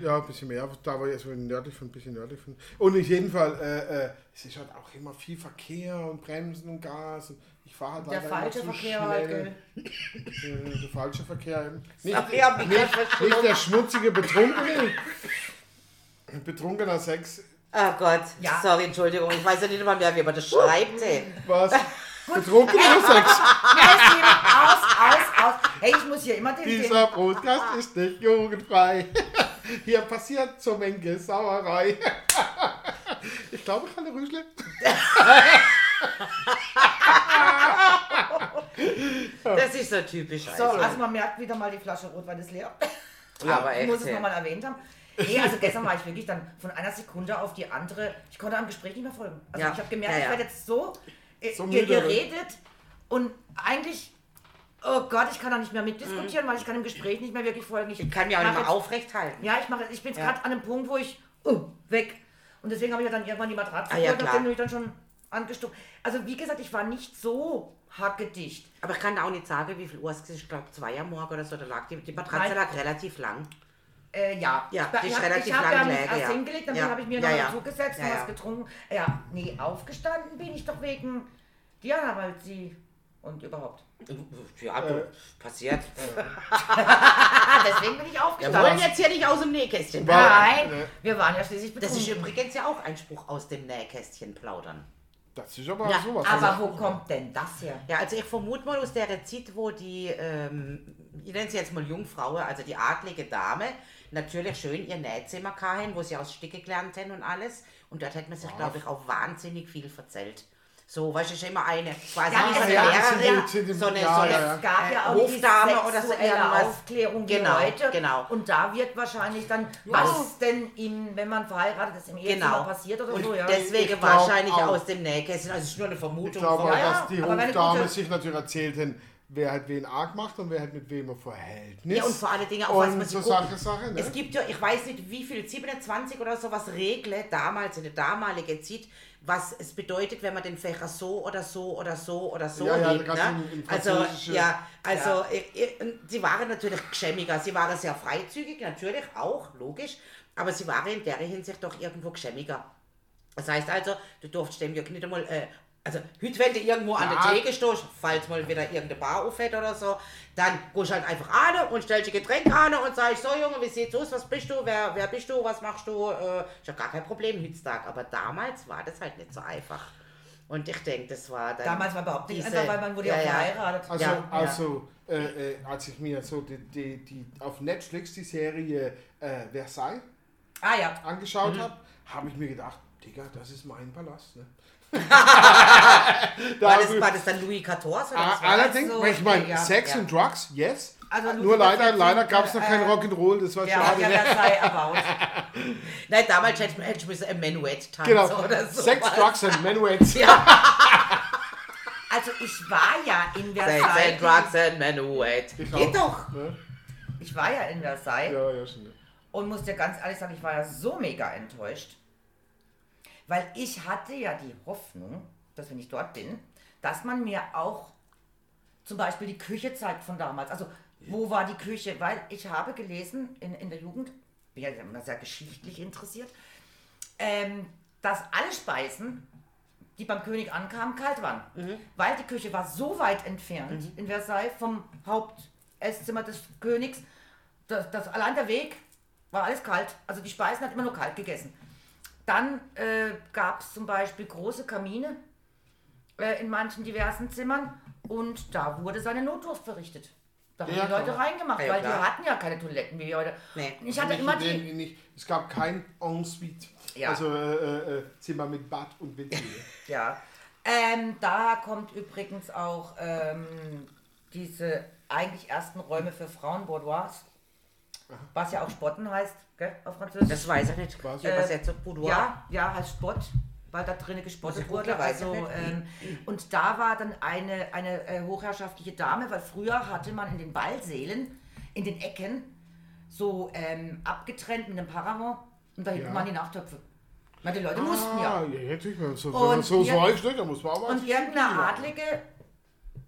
Ja, ein bisschen mehr. Da war jetzt so nördlich von, ein bisschen nördlich von. Und in jedem Fall, äh, äh, es ist halt auch immer viel Verkehr und Bremsen und Gas. Und ich fahre halt Der immer falsche Verkehr halt? Äh, der falsche Verkehr. eben. Nicht, Ach, ja, hab ich grad verschluckt. nicht der schmutzige Betrunkene. Betrunkener Sex. Oh Gott, Ja. sorry, Entschuldigung. Ich weiß ja nicht mal mehr, wie man das schreibt. Ey. Was? Betrunkener Sex. Aus, aus, aus. Hey, ich muss hier immer den, Dieser Podcast ist nicht jugendfrei. Hier passiert zur Menge Sauerei. Ich glaube, ich habe Rüschle. Das ist so typisch. So, Also. man merkt wieder mal, die Flasche Rotwein ist leer. aber ich echt. muss es nochmal erwähnt haben. Nee, also gestern war ich wirklich dann von einer Sekunde auf die andere, ich konnte am Gespräch nicht mehr folgen. Also Ja. ich habe gemerkt, Ja, ja. ich werde jetzt so, äh, So müde, ihr ne? redet und eigentlich, oh Gott, ich kann da nicht mehr mitdiskutieren, Mhm. weil ich kann im Gespräch nicht mehr wirklich folgen. Ich kann mich auch nicht mehr jetzt- aufrecht halten. Ja, ich mache, ich bin jetzt Ja. gerade an einem Punkt, wo ich, uh, weg. Und deswegen habe ich ja dann irgendwann die Matratze Ah, ja, geholt, klar. nachdem ich dann schon angestuckt. Also wie gesagt, ich war nicht so hackedicht. Aber ich kann da auch nicht sagen, wie viel Uhr es ist. Ich glaube, zwei am Morgen oder so. Da lag die, die Matratze lag relativ lang. Äh, ja. Ja, ich, die ist ich hab- relativ ich habe lang gelegen, erst ja. hingelegt, dann Ja. habe ich mir Ja, noch ja. dazu gesetzt Ja, und ja. was getrunken. Ja, nee, aufgestanden bin ich doch wegen Diana, weil sie und überhaupt. Ja, Äh. passiert. Deswegen bin ich Wir aufgestanden. wollen jetzt hier nicht aus dem Nähkästchen. War- Nein, Ne. wir waren ja schließlich Das ist betrunken. übrigens ja auch ein Spruch aus dem Nähkästchen plaudern. Das ist aber Ja, sowas. Aber Also, wo kommt denn das her? Ja, also ich vermute mal aus der Zeit, wo die, ähm, ich nenne sie jetzt mal Jungfraue, also die adlige Dame, natürlich schön ihr Nähzimmer kamen, wo sie aus Sticke gelernt haben und alles. Und dort hat man sich, glaube ich, auch wahnsinnig viel verzählt. So, weißt du, ist immer eine, quasi Ja, so eine gab- Lehrerin, es sind- so eine, ja, so eine ja, ja. Es gab ja auch die Hofdame oder so irgendwas. Aufklärung wie Genau, heute. genau. Und da wird wahrscheinlich dann, was denn ihm, wenn man verheiratet ist, im Ehezimmer Genau. passiert oder und so, ja. deswegen wahrscheinlich auch. aus dem Nähkästchen. Also es ist nur eine Vermutung. Ich glaube von- Ja, dass die Hofdame sich natürlich erzählt haben, wer hat wen arg macht und wer hat mit wem ein Verhältnis. Ja, und vor allen Dingen auch, was man so. Sache, Sache, ne? Es gibt ja, ich weiß nicht wie viel, 27 oder sowas Regeln damals, in der damaligen Zeit, was es bedeutet, wenn man den Fächer so oder so oder so oder so Ja, ja, hebt. ganz Ne? im- im Also, ja, also und sie waren natürlich geschämmiger, sie waren sehr freizügig, natürlich auch, logisch, aber sie waren in der Hinsicht doch irgendwo geschämmiger. Das heißt also, du durfst dem ja nicht einmal, äh, also heute wenn du irgendwo an der Ja. Theke stehst, falls mal wieder irgendeine Bar auffällt oder so, dann gehst du halt einfach an und stellst die Getränke an und sagst, so Junge, wie sieht's aus, was bist du, wer, wer bist du, was machst du, äh, ist ja gar kein Problem heutzutage, aber damals war das halt nicht so einfach. Und ich denke, das war dann... Damals war überhaupt nicht einfach, weil man wurde ja, ja, ja. verheiratet. Also, Ja, ja. also äh, äh, als ich mir so die, die, die auf Netflix die Serie äh, Versailles Ah ja. angeschaut habe, habe ich mir gedacht, Digga, das ist mein Palast. Ne? War Da- das, war das dann Louis XIV oder was Ah? Allerdings, so, ich meine, ja, Sex ja. und Drugs, yes. Also Nur leider, leider gab es noch kein äh, Rock'n'Roll, das war hat schade. ja ne? Nein, damals hätte hätte ich müssen ein Menuett tanzen Genau, oder so. Sex, Drugs and Menuets. Also ich war ja in Sex and Versailles. Drugs and Menuett. Ich Geht doch. Ne? Ich war ja in Versailles Ja, ja, schon. und muss dir ganz ehrlich sagen, ich war ja so mega enttäuscht. Weil ich hatte ja die Hoffnung, dass wenn ich dort bin, dass man mir auch zum Beispiel die Küche zeigt von damals. Also wo war die Küche? Weil ich habe gelesen in, in der Jugend, bin ja immer sehr geschichtlich interessiert, ähm, dass alle Speisen, die beim König ankamen, kalt waren. Weil die Küche war so weit entfernt in Versailles vom Hauptesszimmer des Königs, dass, dass allein der Weg war alles kalt. Also die Speisen hat immer nur kalt gegessen. Dann äh, gab es zum Beispiel große Kamine äh, in manchen diversen Zimmern und da wurde seine Notdurft verrichtet. Da haben Ja, die Leute klar. reingemacht, Ja, weil die klar. hatten ja keine Toiletten wie heute. Nee. Ich hatte Nicht immer die. den- nicht, es gab kein Ensuite. Ja. Also äh, äh, Zimmer mit Bad und Ventile. Ja. Ähm, da kommt übrigens auch ähm, diese eigentlich ersten Räume für Frauen, Boudoirs, was ja auch Spotten heißt, gell, auf Französisch. Das weiß ich nicht. Was? Jetzt so Boudoir? Ja, ja, heißt Spott, weil da drinnen gespottet wurde. Also, ähm, und da war dann eine, eine äh, hochherrschaftliche Dame, weil früher hatte man in den Ballsälen, in den Ecken, so ähm, abgetrennt mit einem Paravent und da hinten Ja. waren die Nachtöpfe. Weil die Leute mussten ja. Ah, ja, natürlich. Wenn man so, wenn Und so säuft, ne, da muss man auch was Und irgendeine. Adlige,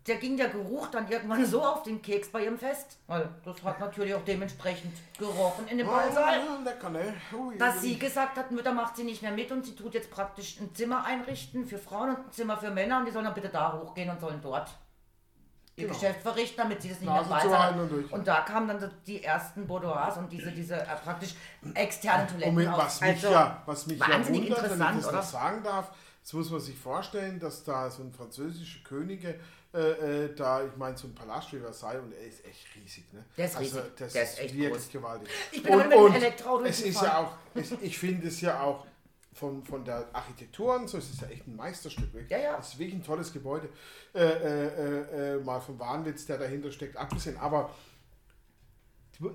der ging der Geruch dann irgendwann so auf den Keks bei ihrem Fest, weil das hat natürlich auch dementsprechend gerochen in dem Ballsaal, lecker, ne? Ui, dass ui. sie gesagt hat, Mütter macht sie nicht mehr mit und sie tut jetzt praktisch ein Zimmer einrichten für Frauen und ein Zimmer für Männer und die sollen dann bitte da hochgehen und sollen dort ihr Genau. Geschäft verrichten, damit sie das nicht Nase mehr Ballsaal halten und. Und da kamen dann die ersten Boudoirs und diese, diese äh, praktisch externen Und Toiletten auf. was mich Also, ja, was mich ja wundert, wenn ich das noch sagen darf, das muss man sich vorstellen, dass da so ein französischer Könige äh, äh, da, ich meine, so ein Palast wie Versailles und er ist echt riesig, ne? Der ist also, riesig. Das Der ist, ist echt wirklich groß. gewaltig. Ich bin heute mit dem Elektroauto es ist gefahren. ja auch, es, ich finde es ja auch von, von der Architektur und so, es ist ja echt ein Meisterstück. Wirklich. Ja, ja. Es ist wirklich ein tolles Gebäude. Äh, äh, äh, äh, mal vom Wahnwitz, der dahinter steckt, abgesehen. Aber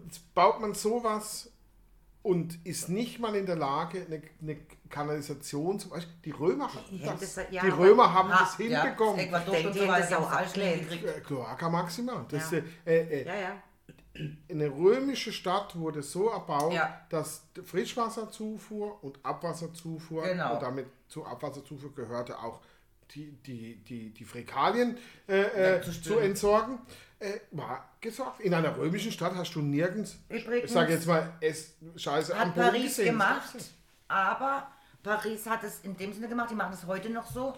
jetzt baut man sowas und ist nicht mal in der Lage, eine, eine Kanalisation zum Beispiel. Die Römer hatten das. das- ja, die Römer haben Ah, das ja, hinbekommen. Ecuador weiter, das die haben auch abgelehnt? Äh, Cloaca Maxima. Das, Ja. äh, äh, Ja, ja. eine römische Stadt wurde so erbaut, Ja. dass Frischwasserzufuhr und Abwasserzufuhr Genau. und damit zur Abwasserzufuhr gehörte auch die, die, die, die Fäkalien äh, äh, zu entsorgen, äh, war gesorgt. In einer römischen Stadt hast du nirgends, Übrigens ich sage jetzt mal, es Scheiße am hat Boden Paris gesehen. gemacht, aber Paris hat es in dem Sinne gemacht, die machen es heute noch so,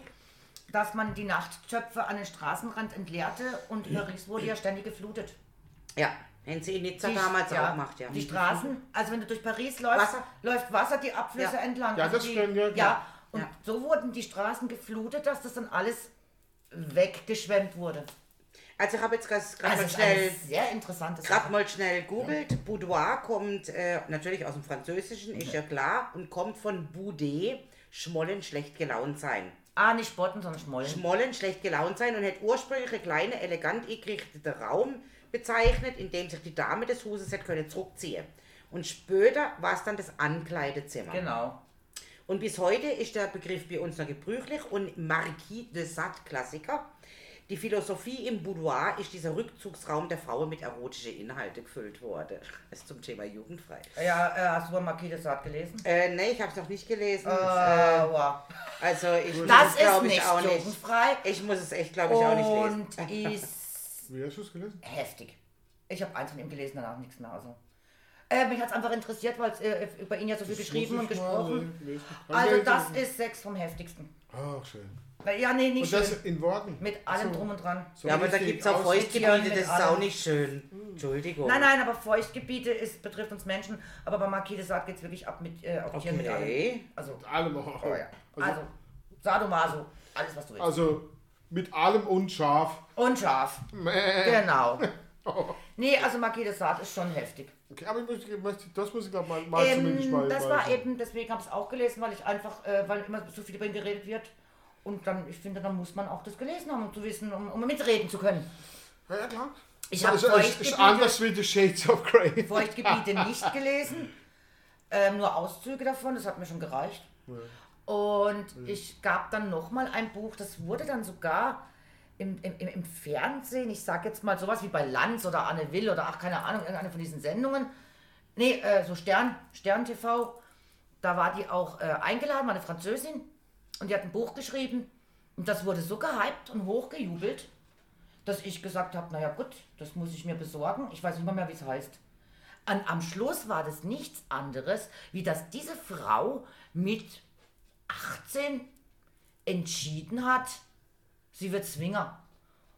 dass man die Nachttöpfe an den Straßenrand entleerte und Paris wurde ja ständig geflutet. Ja, haben sie in Nizza Die- damals ja, auch gemacht, ja. Die Straßen, also wenn du durch Paris läufst, Wasser. läuft Wasser die Abflüsse Ja. entlang. Ja, also das die, stimmt, ja, ja, klar. und Ja. so wurden die Straßen geflutet, dass das dann alles weggeschwemmt wurde. Also ich habe jetzt gerade Also mal schnell sehr interessante Gerade mal schnell googelt. Boudoir kommt äh, natürlich aus dem Französischen, ist ja klar, und kommt von Boudet, schmollen, schlecht gelaunt sein. Ah, nicht Spotten, sondern Schmollen. Schmollen, schlecht gelaunt sein und hat ursprünglich einen kleinen, elegant eingerichteten Raum bezeichnet, in dem sich die Dame des Hauses hätte können zurückziehen. Und später war es dann das Ankleidezimmer. Genau. Und bis heute ist der Begriff bei uns noch gebrüchlich und Marquis de Sade Klassiker. Die Philosophie im Boudoir ist dieser Rückzugsraum der Frauen mit erotischen Inhalten gefüllt worden. Das ist zum Thema jugendfrei. Ja, äh, hast du mal Marquis de Sade gelesen? Äh, nee, ich habe es noch nicht gelesen. Äh, Äh, wow. also ich muss Das es, ist glaube ich, nicht auch nicht. jugendfrei Ich muss es echt, glaube ich, auch nicht lesen. und ist Wie hast du es gelesen? heftig. Ich habe eins von ihm gelesen, danach nichts mehr. Also. Äh, mich hat es einfach interessiert, weil äh, über ihn ja so viel geschrieben und Muss gesprochen. Also das ist Sechs vom heftigsten. Ach, schön. Ja, nee, nicht Und das schön. in Worten? Mit allem So. drum und dran. So Ja, aber da gibt es auch Feuchtgebiete, das ist allem. auch nicht schön. Entschuldigung. Nein, nein, aber Feuchtgebiete ist, betrifft uns Menschen. Aber bei Marquis de Sade geht es wirklich ab mit, äh, auf Tieren mit allem. Okay. Also, Mit allem auch. oh ja. Also, also Sadomaso, alles was du willst. also mit allem und scharf. und scharf. Mäh. Genau. Nee, also Marquis de Sade ist schon heftig. Okay, aber ich möchte, möchte, das muss ich glaube mal, mal zumindest Ähm, mal. das war eben, deswegen habe ich es auch gelesen, weil ich einfach, äh, weil immer so viel über ihn geredet wird. Und dann, ich finde, dann muss man auch das gelesen haben, um zu wissen, um, um mitreden zu können. Ja, ja, klar. Ich habe ist, ist, ist anders wie The Shades of Grey. Feuchtgebiete nicht gelesen, ähm, nur Auszüge davon, das hat mir schon gereicht. Und ich gab dann nochmal ein Buch, das wurde dann sogar im, im, im- Fernsehen, ich sag jetzt mal sowas wie bei Lanz oder Anne Will oder ach, keine Ahnung, irgendeine von diesen Sendungen. Nee, äh, so Stern, Stern TV, da war die auch äh, eingeladen, war eine Französin und die hat ein Buch geschrieben und das wurde so gehypt und hochgejubelt, dass ich gesagt habe, naja gut, das muss ich mir besorgen. Ich weiß nicht mal mehr, wie es heißt. An, am Schluss war das nichts anderes, wie dass diese Frau mit 18 entschieden hat, sie wird Swinger.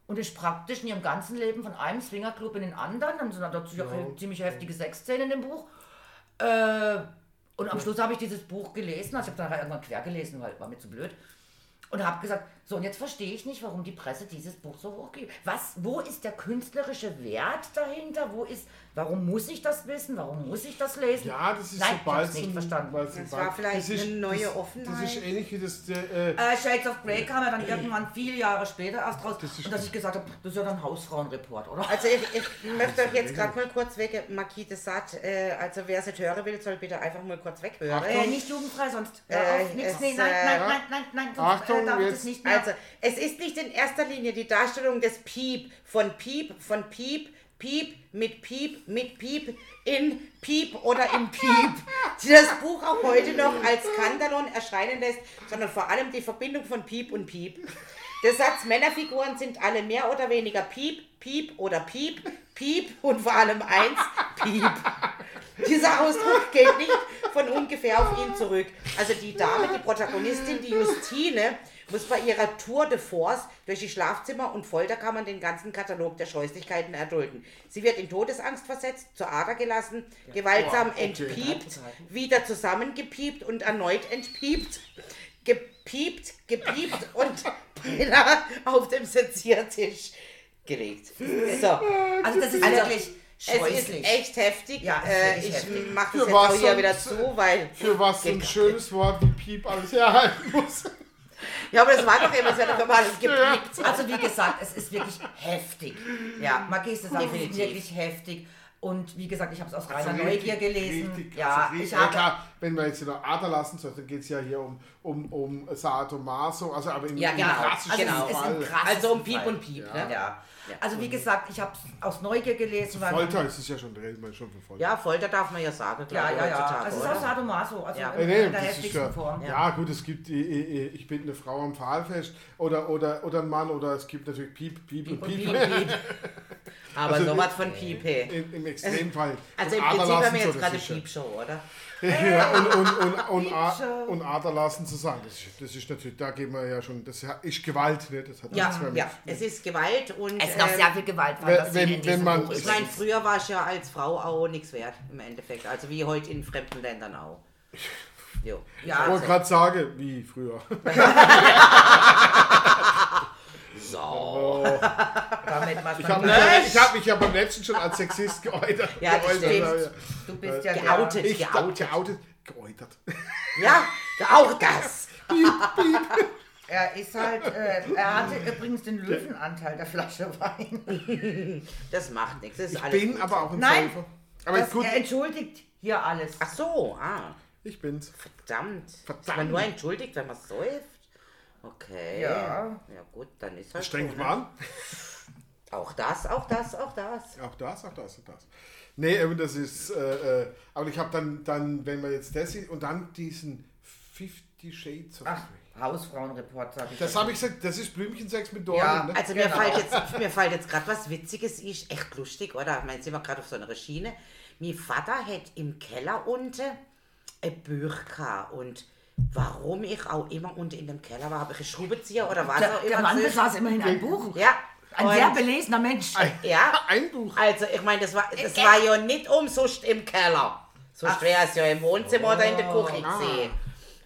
Und ist praktisch in ihrem ganzen Leben von einem Swingerclub in den anderen. Dann sind da dazu auch ziemlich heftige Sexszenen in dem Buch. Äh, und am Schluss habe ich dieses Buch gelesen. Also ich habe dann irgendwann quer gelesen, weil war mir zu blöd. Und habe gesagt, so und jetzt verstehe ich nicht, warum die Presse dieses Buch so hochgeht. Was, wo ist der künstlerische Wert dahinter? Wo ist, warum muss ich das wissen? Warum muss ich das lesen? Ja, das ist Nein, sobald ich nicht so- verstanden. weil Das sobald- war vielleicht das ist- eine neue das, Offenheit. Das ist ähnlich wie das. Äh, Äh, Shades of Grey kam ja dann irgendwann viele Jahre später erst raus. Das ist und dass ich gesagt habe, das ist ja dann Hausfrauenreport, oder? Also ich, ich möchte euch jetzt gerade mal kurz weg, Marquis de Sade, äh, also wer es nicht hören will, soll bitte einfach mal kurz weghören. Äh, nicht jugendfrei, sonst Äh, auf, nix, es, nee, nein, äh, nein, nein, nein, nein, sonst Achtung, äh, darf jetzt- das nicht mehr. Also, es ist nicht in erster Linie die Darstellung des Piep, von Piep, von Piep, Piep, mit Piep, mit Piep, in Piep oder in Piep, die das Buch auch heute noch als Skandalon erscheinen lässt, sondern vor allem die Verbindung von Piep und Piep. Der Satz, Männerfiguren sind alle mehr oder weniger Piep, Piep oder Piep, Piep und vor allem eins, Piep. Dieser Ausdruck geht nicht von ungefähr auf ihn zurück. Also die Dame, die Protagonistin, die Justine, muss bei ihrer Tour de Force durch die Schlafzimmer und Folterkammern den ganzen Katalog der Scheußlichkeiten erdulden. Sie wird in Todesangst versetzt, zur Ader gelassen, gewaltsam Boah, okay. entpiept, wieder zusammengepiept und erneut entpiept, gepiept, gepiept und beinahe auf dem Seziertisch gelegt. So. also das ist Also, wirklich Es ist scheußlich. echt heftig. Ja, äh, ich mache das jetzt auch hier wieder zu, weil. für was so ein schönes Wort wie Piep alles herhalten muss. Ja, aber das war doch immer, es wird doch immer alles gepiept. Also wie gesagt, es ist wirklich heftig. Ja, de Sade ist Definitiv. wirklich heftig. Und wie gesagt, ich habe es aus reiner Also Neugier gelesen. richtig, ja, also richtig, ich ja habe klar, wenn wir jetzt noch Ader lassen dann geht es ja hier um, um, um Sadomaso, also aber im, Ja, im genau. klassischen Also Genau. ist Fall. im krassesten Also um Piep Fall. und Piep, ne? Ja. Also wie gesagt, ich habe es aus Neugier gelesen. Folter ist es ja schon, da reden wir schon von Folter. Ja, Folter darf man ja sagen, Ja, ich, ja, ja. heutzutage, Also es ist auch Sadomaso, also Ja. in, Äh, nee, in der heftigsten ja, Form. ja gut, es gibt äh, äh, ich bin eine Frau am Pfahlfest oder, oder, oder ein Mann oder es gibt natürlich Piep, Piep, und und Piep. Piep, Piep. Aber Also, sowas von Piep, hey. Im, Im Extremfall. Also im Prinzip haben wir jetzt gerade ja- Piepshow, oder? Ja, und, und, und, und, A- und Aderlassen zu sagen, das ist, das ist natürlich, da gehen wir ja schon, das ist Gewalt, ne? das hat Ja, nichts mehr mit- ja, es ist Gewalt und Es ist noch ähm, sehr viel Gewalt, wenn- das wenn- wenn man- Buch ich meine, früher war ich ja als Frau auch nichts wert, im Endeffekt. Also wie heute in fremden Ländern auch. Jo. Ja, Ich wollte gerade sagen, wie früher. So. damit macht Ich habe mich, hab mich ja beim letzten schon als Sexist geäußert. Ja, das geäußert, stimmt. Du bist ja Geoutet. Ich Geoutet. geoutet. Geäußert. Ja, auch das. Er ist halt, äh, er hatte übrigens den Löwenanteil der Flasche Wein. Das macht nichts. Das ist Ich alles bin gut. aber auch ein Nein. Säufer. Aber Das, gut, er entschuldigt hier alles. Ach so, ah. ich bin's. Verdammt. Verdammt. Ist man nur entschuldigt, wenn man säuft? Okay. Ja. Ja gut, dann ist halt Streng so, dich ne? mal an. Auch das, auch das, auch das. Auch das, auch das, auch das. Nee, eben das ist, äh, äh, aber ich habe dann, dann, wenn wir jetzt das sehen, und dann diesen 50 Shades of Ach. Hausfrauenreport, sag ich. Das habe ich gesagt, das ist Blümchensex mit Dornen, Ja. ne? Also mir Genau. fällt jetzt, mir fällt jetzt gerade was Witziges, ist echt lustig, oder? Ich meine, sind wir gerade auf so einer Schiene. Mein Vater hat im Keller unten ein gehabt und warum ich auch immer unten in dem Keller war, habe ich einen Schraubenzieher oder was Der, auch der immer. Mann gesucht. besaß immerhin ein Buch. Ja. Ein und- sehr belesener Mensch. Ja, Ein Buch. also ich meine, das war, das war ja nicht umsonst im Keller. So wäre es ja im Wohnzimmer oder in der Küche gesehen.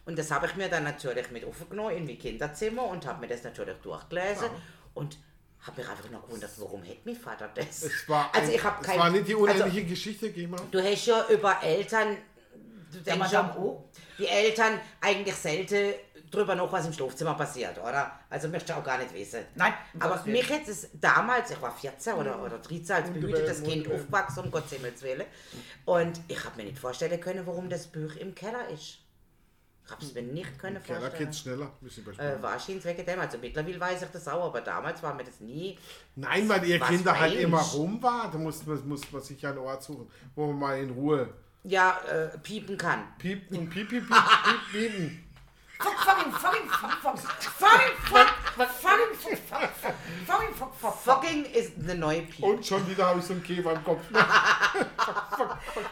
Und das habe ich mir dann natürlich mit aufgenommen in mein Kinderzimmer und habe mir das natürlich durchgelesen und habe mich einfach noch gewundert, warum hätte mein Vater das? Es war, also ein, ich habe es kein, war nicht die unendliche also, Geschichte, geh mal. Du hast ja über Eltern, Der denkst Madame ja, O. die Eltern eigentlich selten drüber noch, was im Schlafzimmer passiert, oder? Also möchte ich auch gar nicht wissen. Nein, aber Willen. mich hätte es damals, ich war 14 oder, oder 13, als behütetes Kind aufgewachsen, um Gottes Himmels Willen. Und ich habe mir nicht vorstellen können, warum das Buch im Keller ist. Ich habe es mir nicht können Keller vorstellen. geht's schneller. Bisschen bei Äh, wahrscheinlich wegen dem. Also mittlerweile weiß ich das auch, aber damals war mir das nie. Nein, weil ihr Kinder halt immer rum war. Da muss, man- muss man sich einen Ort suchen, wo man mal in Ruhe Ja, äh, piepen kann. piepen, piep, piep, piep, piep, piepen. Fuck, fucking, fucking, fuck, fuck, fucking, fuck, fuck, fucking, fuck, fuck, fuck, fucking, fuck, fuck, fuck. Fucking ist eine neue Piep. Und schon wieder habe ich so einen Käfer im Kopf.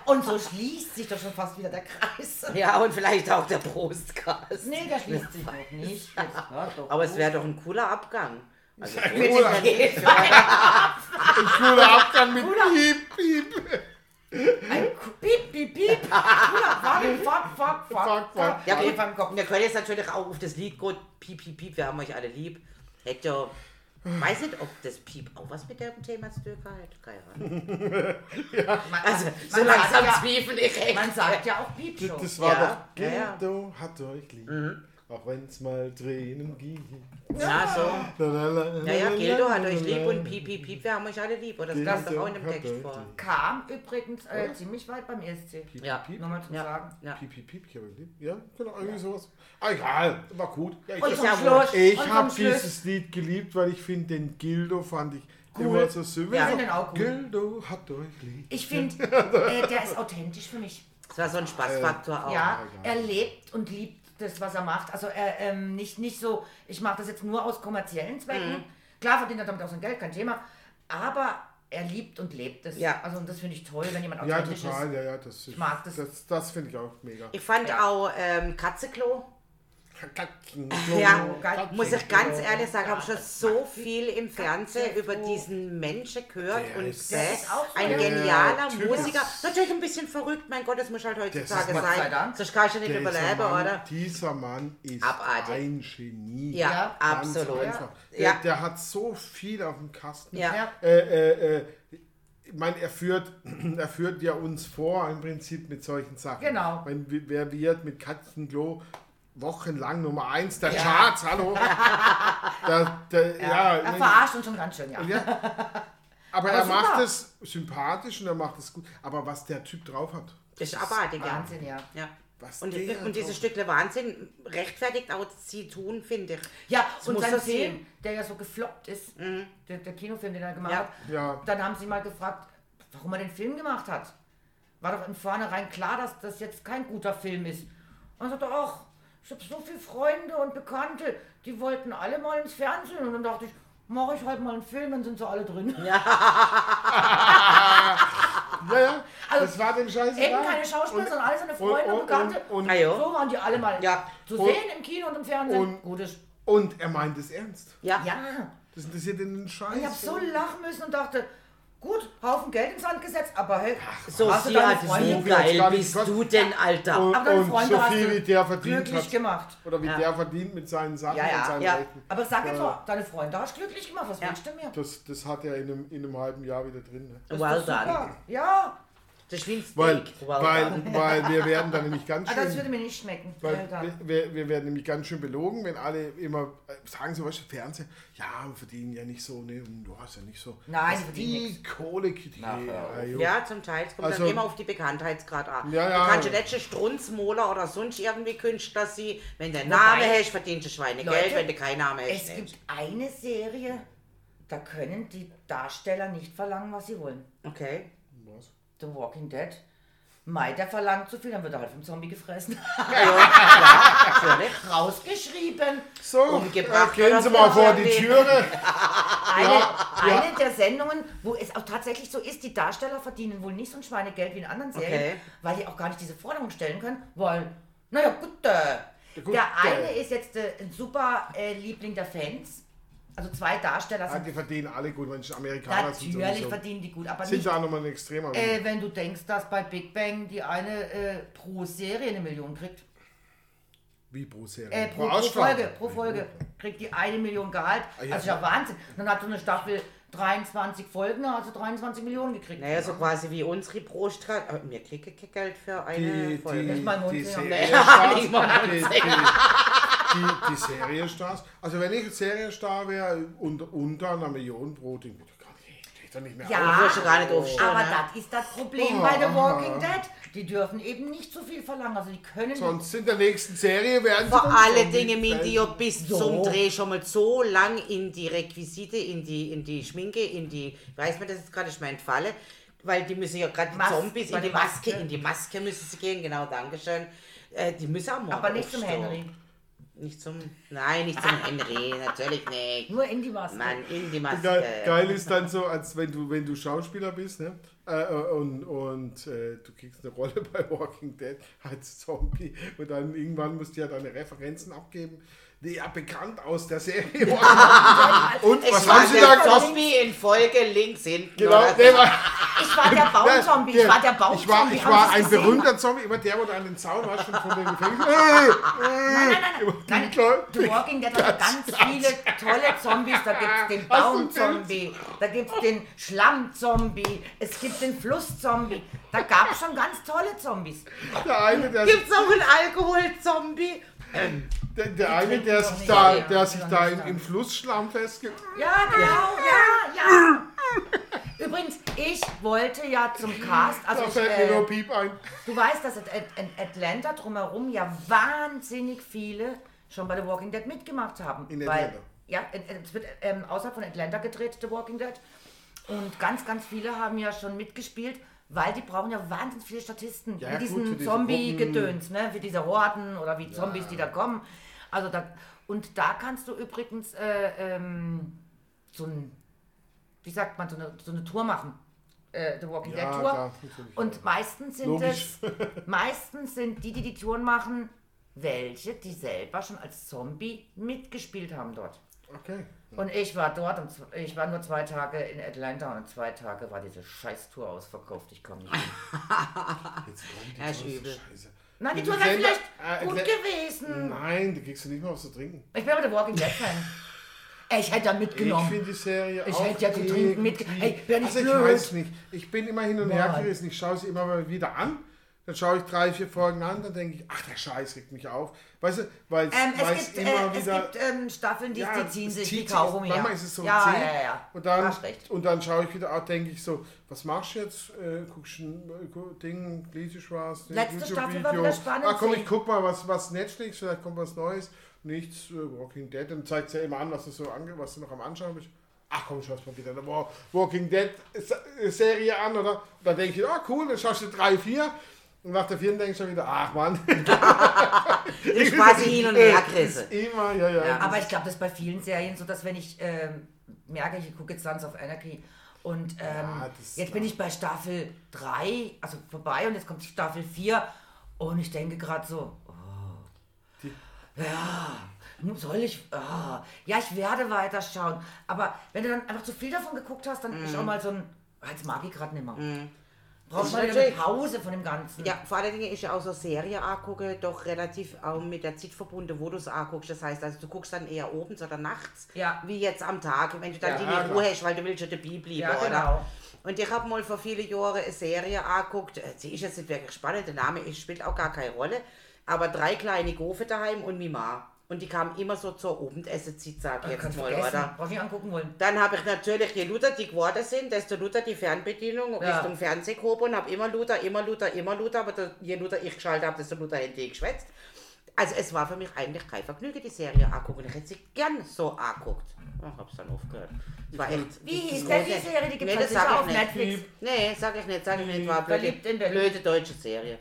Und so schließt sich doch schon fast wieder der Kreis. Ja, und vielleicht auch der Brustgas. Nee, der schließt sich noch nicht. Jetzt hört doch Aber es wäre doch ein cooler Abgang. Also, Cooler. Ein cooler Abgang mit Piep, Piep. Ein piep. Fuck, fuck, ja, gut. beim Kopf. Wir können jetzt natürlich auch auf das Lied gut Piep, Piep, Piep, wir haben euch alle lieb. Hätte ja. Weiß nicht, ob das Piep auch was mit dem Thema zu tun hat. Keine Ahnung. Man, Also, man, so man langsam sagt ja, zweifel ich echt. Man sagt ja auch Piep schon. Das war Ja, doch ja, ja. Hat euch lieb. Auch wenn es mal Tränen gibt. Ja, so. Ja, Ja, ja, Gildo hat euch lieb und Piep, Piep, Piep, wir haben euch alle lieb. Oder das kommt doch auch in dem Text vor. Kam übrigens äh, ziemlich weit beim ESC. Ja. Piep, Nochmal zum Ja. Sagen. Ja. piep, piep, piep, ich hab euch lieb. Ja, genau, irgendwie sowas. Ah, egal, war gut. Ja, ich Und zum ja Schluss. ich und dieses Lied geliebt, weil ich finde, den Gildo fand ich Cool. immer so süß. Ja, ich den auch cool. Gildo hat euch lieb. Ich finde, äh, der ist authentisch für mich. Das war so ein Spaßfaktor auch. Ja, er lebt und liebt das, was er macht. Also er ähm, nicht, nicht so, ich mache das jetzt nur aus kommerziellen Zwecken. Mhm. Klar verdient er damit auch sein Geld, kein Thema. Aber er liebt und lebt es. Ja. Also und das finde ich toll, wenn jemand Ja, authentisch total, ist. ja, ja, das, Ich mag das. Das, das finde ich auch mega. Ich fand Ja. auch ähm, Katzeklo. Ja, muss ich ganz ehrlich sagen, habe schon so viel im Fernsehen über diesen Menschen gehört Der und. Der Ein ja. genialer Typ Musiker. Natürlich ein bisschen verrückt, mein Gott, das muss halt heutzutage Das sein. Dank. Sonst kannst du nicht Dieser überleben, Mann, oder? Dieser Mann ist Abartig. ein Genie. Ja, Ja, absolut. einfach. Der, Ja. der hat so viel auf dem Kasten. Ja. Ja. Äh, äh, äh, ich meine, er führt, er führt ja uns vor im Prinzip mit solchen Sachen. Genau. Ich wie- wer wird mit Katzenklo wochenlang Nummer 1 der Ja. Charts, hallo? da, der, ja, Er verarscht uns schon ganz schön, ja. ja. Aber, Aber er super. macht es sympathisch und er macht es gut. Aber was der Typ drauf hat, Das ist abartig, ja. Wahnsinn, ja. ja. was Und, der und dieses Stückle Wahnsinn rechtfertigt auch sie tun, finde ich. Ja, Das und sein Film, sehen. Mhm. der ja so gefloppt ist, der, der Kinofilm, den er gemacht Ja. hat, Ja. dann haben sie mal gefragt, warum er den Film gemacht hat. War doch von vornherein klar, dass das jetzt kein guter Film ist. Und er sagte, ach, ich habe so viele Freunde und Bekannte, die wollten alle mal ins Fernsehen. Und dann dachte ich, mache ich halt mal einen Film, dann sind sie alle drin. Ja, ja, Also, das war dem Scheiße. Eben keine Schauspieler, sondern alle seine Freunde und, Bekannte. Und, und, ja. so waren die alle mal Ja. zu Und- sehen im Kino und im Fernsehen. und- Gutes. und er meint es ernst. Ja. Ja. Das interessiert den Scheiß. Ich habe so lachen müssen und dachte, gut, Haufen Geld ins Sand gesetzt, aber hey, So, hast du deine hat, Freunde gar geil bist du denn, Alter? Und, Aber deine und Freunde so hast viel du wie der verdient glücklich hat. gemacht. Oder wie Ja. der verdient mit seinen Sachen Ja, ja, und seinen ja. Rechten. Aber sag jetzt mal, deine Freunde hast du glücklich gemacht, was Ja. willst du mehr? Das, das hat er in einem, in einem halben Jahr wieder drin. Ne? Well done. Ja, Das ist wie ein Weil, weil, weil wir werden dann nämlich ganz aber Ah, das schön. würde mir nicht schmecken. Weil wir, wir, werden nämlich ganz schön belogen, wenn alle immer äh, sagen, so was Fernsehen, ja, wir verdienen ja nicht so, ne, und du hast ja nicht so. Nein, die verdienen die Kohle, die, ja, zum Teil. Es kommt Also- dann immer auf die Bekanntheitsgrad an. Ja, ja. Du kannst ja nicht schon Strunzmoler oder sonst irgendwie Künstler sein. Wenn Wobei- Namen hast, verdienst du Schweinegeld. Leute, Wenn du keinen Namen hast, Es nicht. gibt eine Serie, da können die Darsteller nicht verlangen, was sie wollen. Okay. The Walking Dead. Mai, der verlangt zu viel, dann wird er halt vom Zombie gefressen. Ja. Rausgeschrieben. So, Umgebracht äh, gehen Sie mal vor die. Türe. Eine, Ja, ja. eine der Sendungen, wo es auch tatsächlich so ist, die Darsteller verdienen wohl nicht so ein Schweinegeld wie in anderen Serien, Okay. weil die auch gar nicht diese Forderung stellen können, weil, naja, gut, äh, gut, der eine ist jetzt äh, ein super äh, Liebling der Fans, also zwei Darsteller Ja, sind, die verdienen alle gut, wenn es Amerikaner sind. natürlich verdienen die gut, aber Sind nicht, da nochmal ein extremer. äh, wenn du denkst, dass bei Big Bang die eine äh, pro Serie eine Million kriegt. Wie pro Serie? Äh, pro, pro Ausstrahlung? Folge, pro Folge kriegt die eine Million Gehalt. Ah, ja. Also ja Wahnsinn. Dann hat so eine Staffel 23 Folgen, sie 23 Millionen gekriegt. Naja, so quasi wie unsere pro Strahl. Aber mir kriege kein Geld für eine Die, Folge. die, mal die Mundsinger. Serienstars, nicht mal die, die, die, die Serienstars. Also wenn ich Serienstar wäre, unter, unter einer Million pro Ding, würde ich gar nicht, geht doch nicht mehr Ja, Du wirst schon gar nicht aufstehen. aber ne? das ist das Problem Oh. bei The Walking Dead. Die dürfen eben nicht so viel verlangen. Also die können Sonst in der nächsten Serie werden sie Vor dann alle Zombies Dinge, Mindy, ja bis So. zum Dreh schon mal so lang in die Requisite, in die, in die Schminke, in die, weiß man das jetzt gerade, ist mir entfallen, weil die müssen ja gerade die Mas- Zombies in die Maske, Maske. in die Maske müssen sie gehen, genau, Dankeschön. Äh, die müssen auch morgen aber nicht zum. Henry. Nicht zum, nein, nicht zum Henry, natürlich nicht. Nur in die Maske. Mann, in die Maske. Geil, geil ist dann so, als wenn du, wenn du Schauspieler bist, ne? Äh, äh, und und äh, du kriegst eine Rolle bei Walking Dead als Zombie und dann irgendwann musst du ja deine Referenzen abgeben. Ja bekannt aus der Serie. und Ich was war haben sie der da? Zombie in Folge links hinten. Genau, der war, Ich war der Baumzombie. Ich war der Baumzombie. Ich war, ich war ein es berühmter Zombie, immer der, wo du an den Zaun warst, schon von den Gefängnissen. Nein, nein, nein. nein. The Walking Dead hat ganz viele tolle Zombies. Da gibt es den Baumzombie, da gibt es den Schlammzombie, es gibt den Flusszombie. Da gab es schon ganz tolle Zombies. Der eine, der, Gibt's auch einen Alkoholzombie? Der, der, eine, der sich da, ja. der sich da in, im Flussschlamm festgibt. Ja, genau, ja, ja. Übrigens, ich wollte ja zum Cast, also Da ich, fällt mir nur äh, Piep ein. du weißt, dass At- Atlanta drumherum ja wahnsinnig viele schon bei The Walking Dead mitgemacht haben. In weil, Atlanta. Ja, in- in- es wird ähm, außerhalb von Atlanta gedreht, The Walking Dead. Und ganz, ganz viele haben ja schon mitgespielt, weil die brauchen ja wahnsinnig viele Statisten. Ja, gut, diesen für diese Zombie-Gedöns, ne? wie diese Horden oder wie Zombies, die da kommen. Also da, und da kannst du übrigens äh, ähm, so ein, wie sagt man, so eine, so eine Tour machen. Äh, The Walking Ja, Dead Tour. Und meistens sind Logisch. es, meistens sind die, die die Touren machen, welche, die selber schon als Zombie mitgespielt haben dort. Okay. Und ich war dort und ich war nur zwei Tage in Atlanta und zwei Tage war diese Scheiß-Tour ausverkauft. Ich komme nicht hin. Jetzt kommt die Ja, ist große übel. Scheiße. Nein, die Tour wäre vielleicht äh, gut gewesen. Nein, da kriegst du nicht mehr was zu trinken. Ich bin aber der Walking Dead Fan. Ey, Ich hätte da Ich mitgenommen. finde die Serie Ich auch hätte ja zu trinken mitge- irgendwie- Hey, nicht also ich weiß nicht. Ich bin immer hin und her gerissen. Ich schaue sie immer mal wieder an. Dann schaue ich drei, vier Folgen an. Dann denke ich, ach, der Scheiß regt mich auf. Weißt du, weil Ähm, es gibt, immer äh, es wieder... gibt ähm, Staffeln, die, Ja, die ziehen es sich wie Kaugummi. manchmal ist es so ja, zehn. ja, ja, ja. Und dann, und dann schaue ich wieder, auch, denke ich so, was machst du jetzt? Äh, guckst du ein äh, Ding, liest du was? Letzte Staffel war wieder spannend, Ah, komm, ich guck mal, was, was Netflix, vielleicht kommt was Neues. Nichts, äh, Walking Dead. Dann zeigt es ja immer an, was du so ange was du noch am Anschauen bist. Ach komm, schaust mal wieder Walking Dead Se- Serie an, oder? Und dann denke ich, ah cool, dann schaust du drei, vier. Und nach der vierten denke ich schon wieder, ach Mann. Ist quasi hin und her gerissen. Immer, ja, ja. Ja. Aber ich glaube, das ist bei vielen Serien so, dass wenn ich ähm, merke, ich gucke jetzt Sons of Anarchy und ähm, Ja, jetzt bin ich bei Staffel 3, also vorbei und jetzt kommt Staffel 4 und ich denke gerade so, oh, ja, nun soll ich, ah, ja, ich werde weiterschauen. Aber wenn du dann einfach zu viel davon geguckt hast, dann ist auch mal so ein, ah, jetzt mag ich gerade nicht mehr. Brauchst Mal wieder eine Pause von dem Ganzen. Ja, vor allen Dingen ist ja auch so Serie angucken doch relativ auch mit der Zeit verbunden, wo du es anguckst. Das heißt, also du guckst dann eher abends oder nachts, Ja. wie jetzt am Tag, wenn du dann Ja, die klar. Ruhe hast, weil du willst ja dabei bleiben, Ja, oder? genau. Und ich habe mal vor vielen Jahren eine Serie angeguckt, äh, sie ist jetzt nicht wirklich spannend, der Name spielt auch gar keine Rolle, aber drei kleine Gofe daheim und Mima. Und die kamen immer so zur Abendessenzeit, sag ich Kannst jetzt mal, vergessen, oder? brauch ich angucken wollen. Dann habe ich natürlich, je lauter die geworden sind, desto lauter die Fernbedienung Ja. Richtung Fernseh gehoben und habe immer lauter, immer lauter, immer lauter, aber da- je lauter ich geschaltet habe, desto hätte ich geschwätzt. Also es war für mich eigentlich kein Vergnügen, die Serie angucken. Ich hätte sie gern so anguckt. Ich hab's dann aufgehört. Es war echt... Wie hieß denn die Serie? Die gibt Nee, es ich auf nicht. Netflix. Nee, sag ich nicht, sag ich nicht. War blöde, in Berlin. blöde deutsche Serie.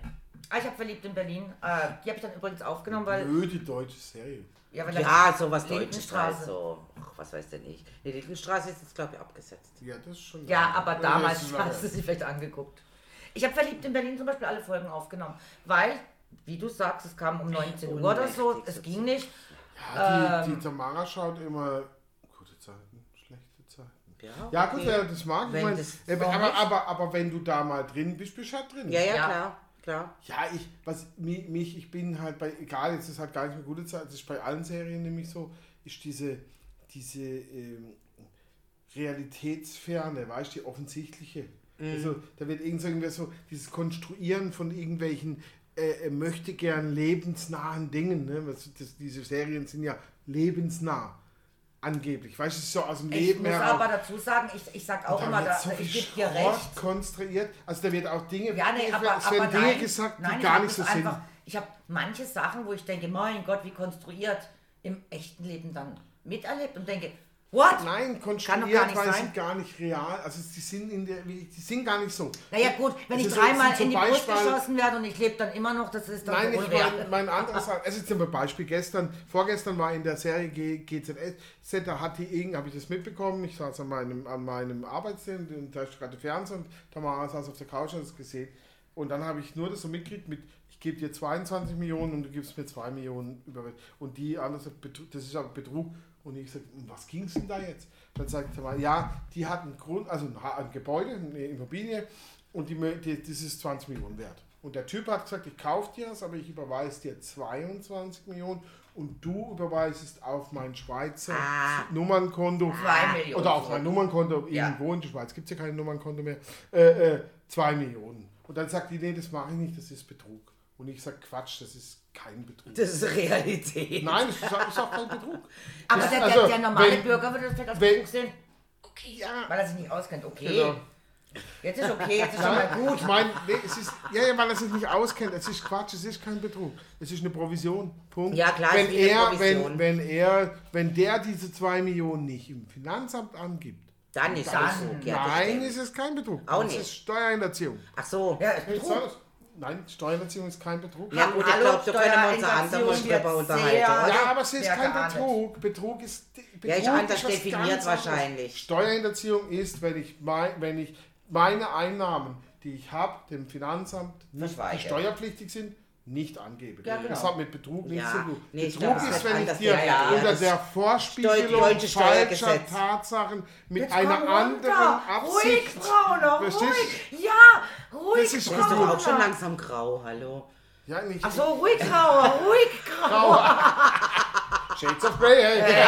Ah, ich habe verliebt in Berlin. Äh, die habe ich dann übrigens aufgenommen, weil. Blöde deutsche Serie. Ja, weil Ja, sowas Deutsches halt so. Ach, was weiß denn ich. Die Lindenstraße ist jetzt, glaube ich, abgesetzt. Ja, das ist schon. Ja, aber damals hast du sie vielleicht angeguckt. Ich habe verliebt in Berlin zum Beispiel alle Folgen aufgenommen, weil, wie du sagst, es kam um 19 Uhr oder so, es ging nicht. Ja, die, Ähm. die Tamara schaut immer gute Zeiten, schlechte Zeiten. Ja, Ja, gut, okay. ja, das mag ich. Wenn mein, das- aber, aber, nicht? aber, aber wenn du da mal drin bist, bist du halt drin. Ja, ja, Ja. klar. Klar. Ja, ich, was mich, mich, ich bin halt bei, egal, jetzt ist halt gar nicht mehr gute Zeit, das ist bei allen Serien nämlich so, ist diese, diese ähm, Realitätsferne, weißt du, die offensichtliche. Also, da wird irgendwie so dieses Konstruieren von irgendwelchen äh, äh, möchte gern lebensnahen Dingen. Ne? Was, das, diese Serien sind ja lebensnah, angeblich. Weißt du, es ist so aus dem Ich Leben muss heraus. aber dazu sagen, ich, ich sag auch immer, da, so ich gebe dir recht. konstruiert. Also da wird auch Dinge, Ja, nee, aber, es werden aber Dinge nein, gesagt, die nein, ich gar nicht so sind. Ich habe manche Sachen, wo ich denke, mein Gott, wie konstruiert, im echten Leben dann miterlebt und denke, what? Nein, konstruiert, doch gar nicht weil sein. sie gar nicht real, also sie sind in der, die sind gar nicht so. Naja gut, wenn Es ich ist so- dreimal in die Brust Beispiel- geschossen werde und ich lebe dann immer noch, das ist doch Nein, ich meine, mein anderes, es ist zum Beispiel gestern, vorgestern war in der Serie G, GZS, da hat die irgend, habe ich das mitbekommen, ich saß an meinem, an meinem Arbeitszimmer und da ist gerade Fernsehen und Tamara saß auf der Couch und hat es gesehen. Und dann habe ich nur das so mitgekriegt mit, ich gebe dir 22 Millionen und du gibst mir 2 Millionen über. Und die andere das ist aber Betrug. Und ich sage, um was ging es denn da jetzt? Dann sagt Tamara, ja, die hat einen Grund, also ein, Gebäude, eine Immobilie und die, die, das ist 20 Millionen wert. Und der Typ hat gesagt, ich kaufe dir das, aber ich überweise dir 22 Millionen und du überweisest auf mein Schweizer Ah. Nummernkonto. Oder auf mein Nummernkonto, Ja. irgendwo in der Schweiz gibt es ja kein Nummernkonto mehr, äh, äh, 2 Millionen. Und dann sagt die, nee, das mache ich nicht, das ist Betrug. Und ich sage, Quatsch, das ist kein Betrug. Das ist Realität. Nein, das ist, das ist auch kein Betrug. Aber Das- der, also, der, normale wenn- Bürger würde das vielleicht als Betrug sehen, Ja, weil er sich nicht auskennt. Okay, genau. jetzt ist okay, jetzt ist schon mal gut. Ich meine, nee, es ist, ja, ja, weil er sich nicht auskennt. Es ist Quatsch, es ist kein Betrug. Es ist eine Provision. Punkt. Ja, klar, wenn es ist er, Provision. wenn, wenn er, wenn der diese 2 Millionen nicht im Finanzamt angibt, Dann ist Dann- Betrug. Ja, das nein, ist es kein Betrug. Auch das nicht. ist Steuerhinterziehung. Ach so. Ja, Ist Betrug. Nein, Steuerhinterziehung ist kein Betrug. Ja gut, ich Hallo, glaube, da können wir uns Steuerhinterziehung drüber unterhalten? Ja, aber es ist kein. Betrug. Betrug ist. Betrug Ja, ist anders was definiert wahrscheinlich. Steuerhinterziehung ist, wenn ich, mein, wenn ich meine Einnahmen, die ich habe, dem Finanzamt, nicht, steuerpflichtig sind, nicht angebe. Ja, genau. Das hat mit Betrug nichts Ja. zu tun. Nee, Betrug glaub, ist, wenn ich dir definiert. unter der Vorspiegelung falscher. Tatsachen mit Jetzt einer anderen. Absicht. Ruhig, Brauner, Verstehst ruhig. Ja, ruhig, Das ist ist doch auch schon Brauner. langsam grau, hallo. Ja, nicht Ach so, ruhig, Grauer, ruhig, Grauer. Shades of Grey. Hey.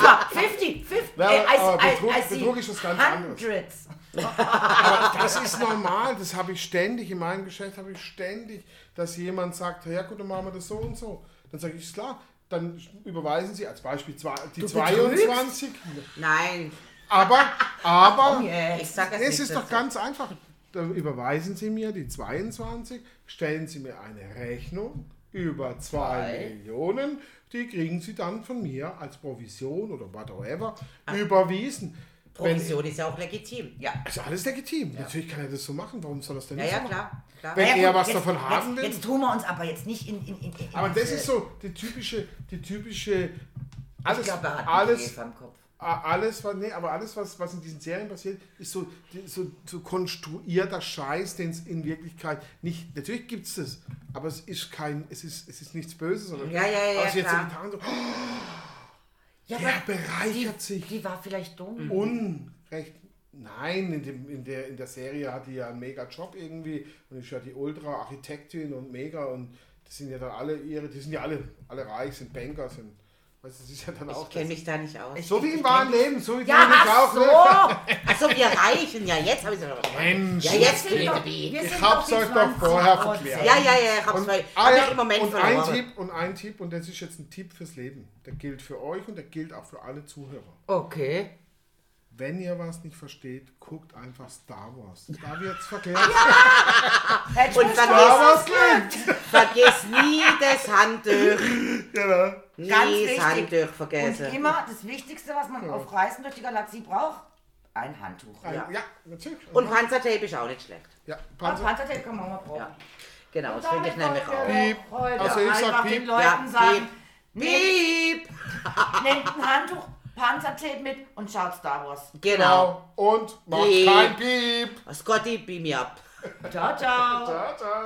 Zwar 50, 50. Ja, ey, I, I, Betrug- I Betrug ist was ganz anderes. Hundreds. Das ist normal, das habe ich ständig, in meinem Geschäft habe ich ständig, dass jemand sagt, ja gut, dann machen wir das so und so. Dann sage ich, ist klar, dann überweisen Sie als Beispiel die Du 22, Nein, aber, aber, Yeah. ich sag es es ist doch ganz einfach. Dann überweisen Sie mir die 22, stellen Sie mir eine Rechnung über 2 Zwei. Millionen, die kriegen Sie dann von mir als Provision oder whatever überwiesen. Provision ist ja auch legitim. Ja. ist alles legitim. Natürlich kann er das so machen. Warum soll er das denn Ja, nicht ja, so klar. klar. Wenn Ja, er gut, was jetzt, davon haben jetzt, will. Jetzt tun wir uns aber jetzt nicht in. in, in, in Aber das ist so die typische, die typische Ich alles, glaube, er hat alles, im Kopf. alles, was, nee, aber alles, was, was in diesen Serien passiert, ist so, so, so konstruierter Scheiß, den es in Wirklichkeit nicht. Natürlich gibt es das, aber es ist kein, es ist, es ist nichts Böses. Sondern Ja, ja, ja, also jetzt so klar. getan, so, Ja, der bereichert die, sich die war vielleicht dumm. unrecht. Nein, in, dem, in, der, in der Serie hat die ja einen mega Job irgendwie und ist ja die Ultra-Architektin und mega und das sind ja dann alle ihre, die sind ja alle, alle reich, sind Banker, sind, weißt du, das ist ja dann auch Ich kenne mich da nicht aus. Ich- So wie im wahren Leben, so wie Ja, du auch, so. ne? Achso, wir reichen. Ja, jetzt habe ich es aber Mensch, Ja, jetzt Wir sind doch- wir Ich hab's doch die euch doch 20 vorher verklärt. Ja, ja, ja, ich hab's Und, weil, ah, hab ja, ich im Moment und ein. Tipp, und ein Tipp, und das ist jetzt ein Tipp fürs Leben. Der gilt für euch und der gilt auch für alle Zuhörer. Okay. Wenn ihr was nicht versteht, guckt einfach Star Wars. Da wird's verklärt. Hätte Und gilt. Vergiss nie das Handtuch. Genau. Nie Ganz das wichtig. Handtuch Und vergessen. immer das Wichtigste, was man auf Reisen durch die Galaxie braucht, ein Handtuch. Ein- Ja. Ja, natürlich. Und Panzertape ist auch nicht schlecht. ja, Und Panzer. Panzertape kann man auch mal brauchen. Ja. Genau, das Und finde ich nämlich auch. Piep. Heute Also ich sag Piep. den Leuten Ja, sagen, nehmt, Piep! nehmt ein Handtuch, Panzertape mit und schaut Star Wars. Genau. Und macht Piep. kein Piep. Scotty, beam me up. Ciao, ciao. Ciao, ciao.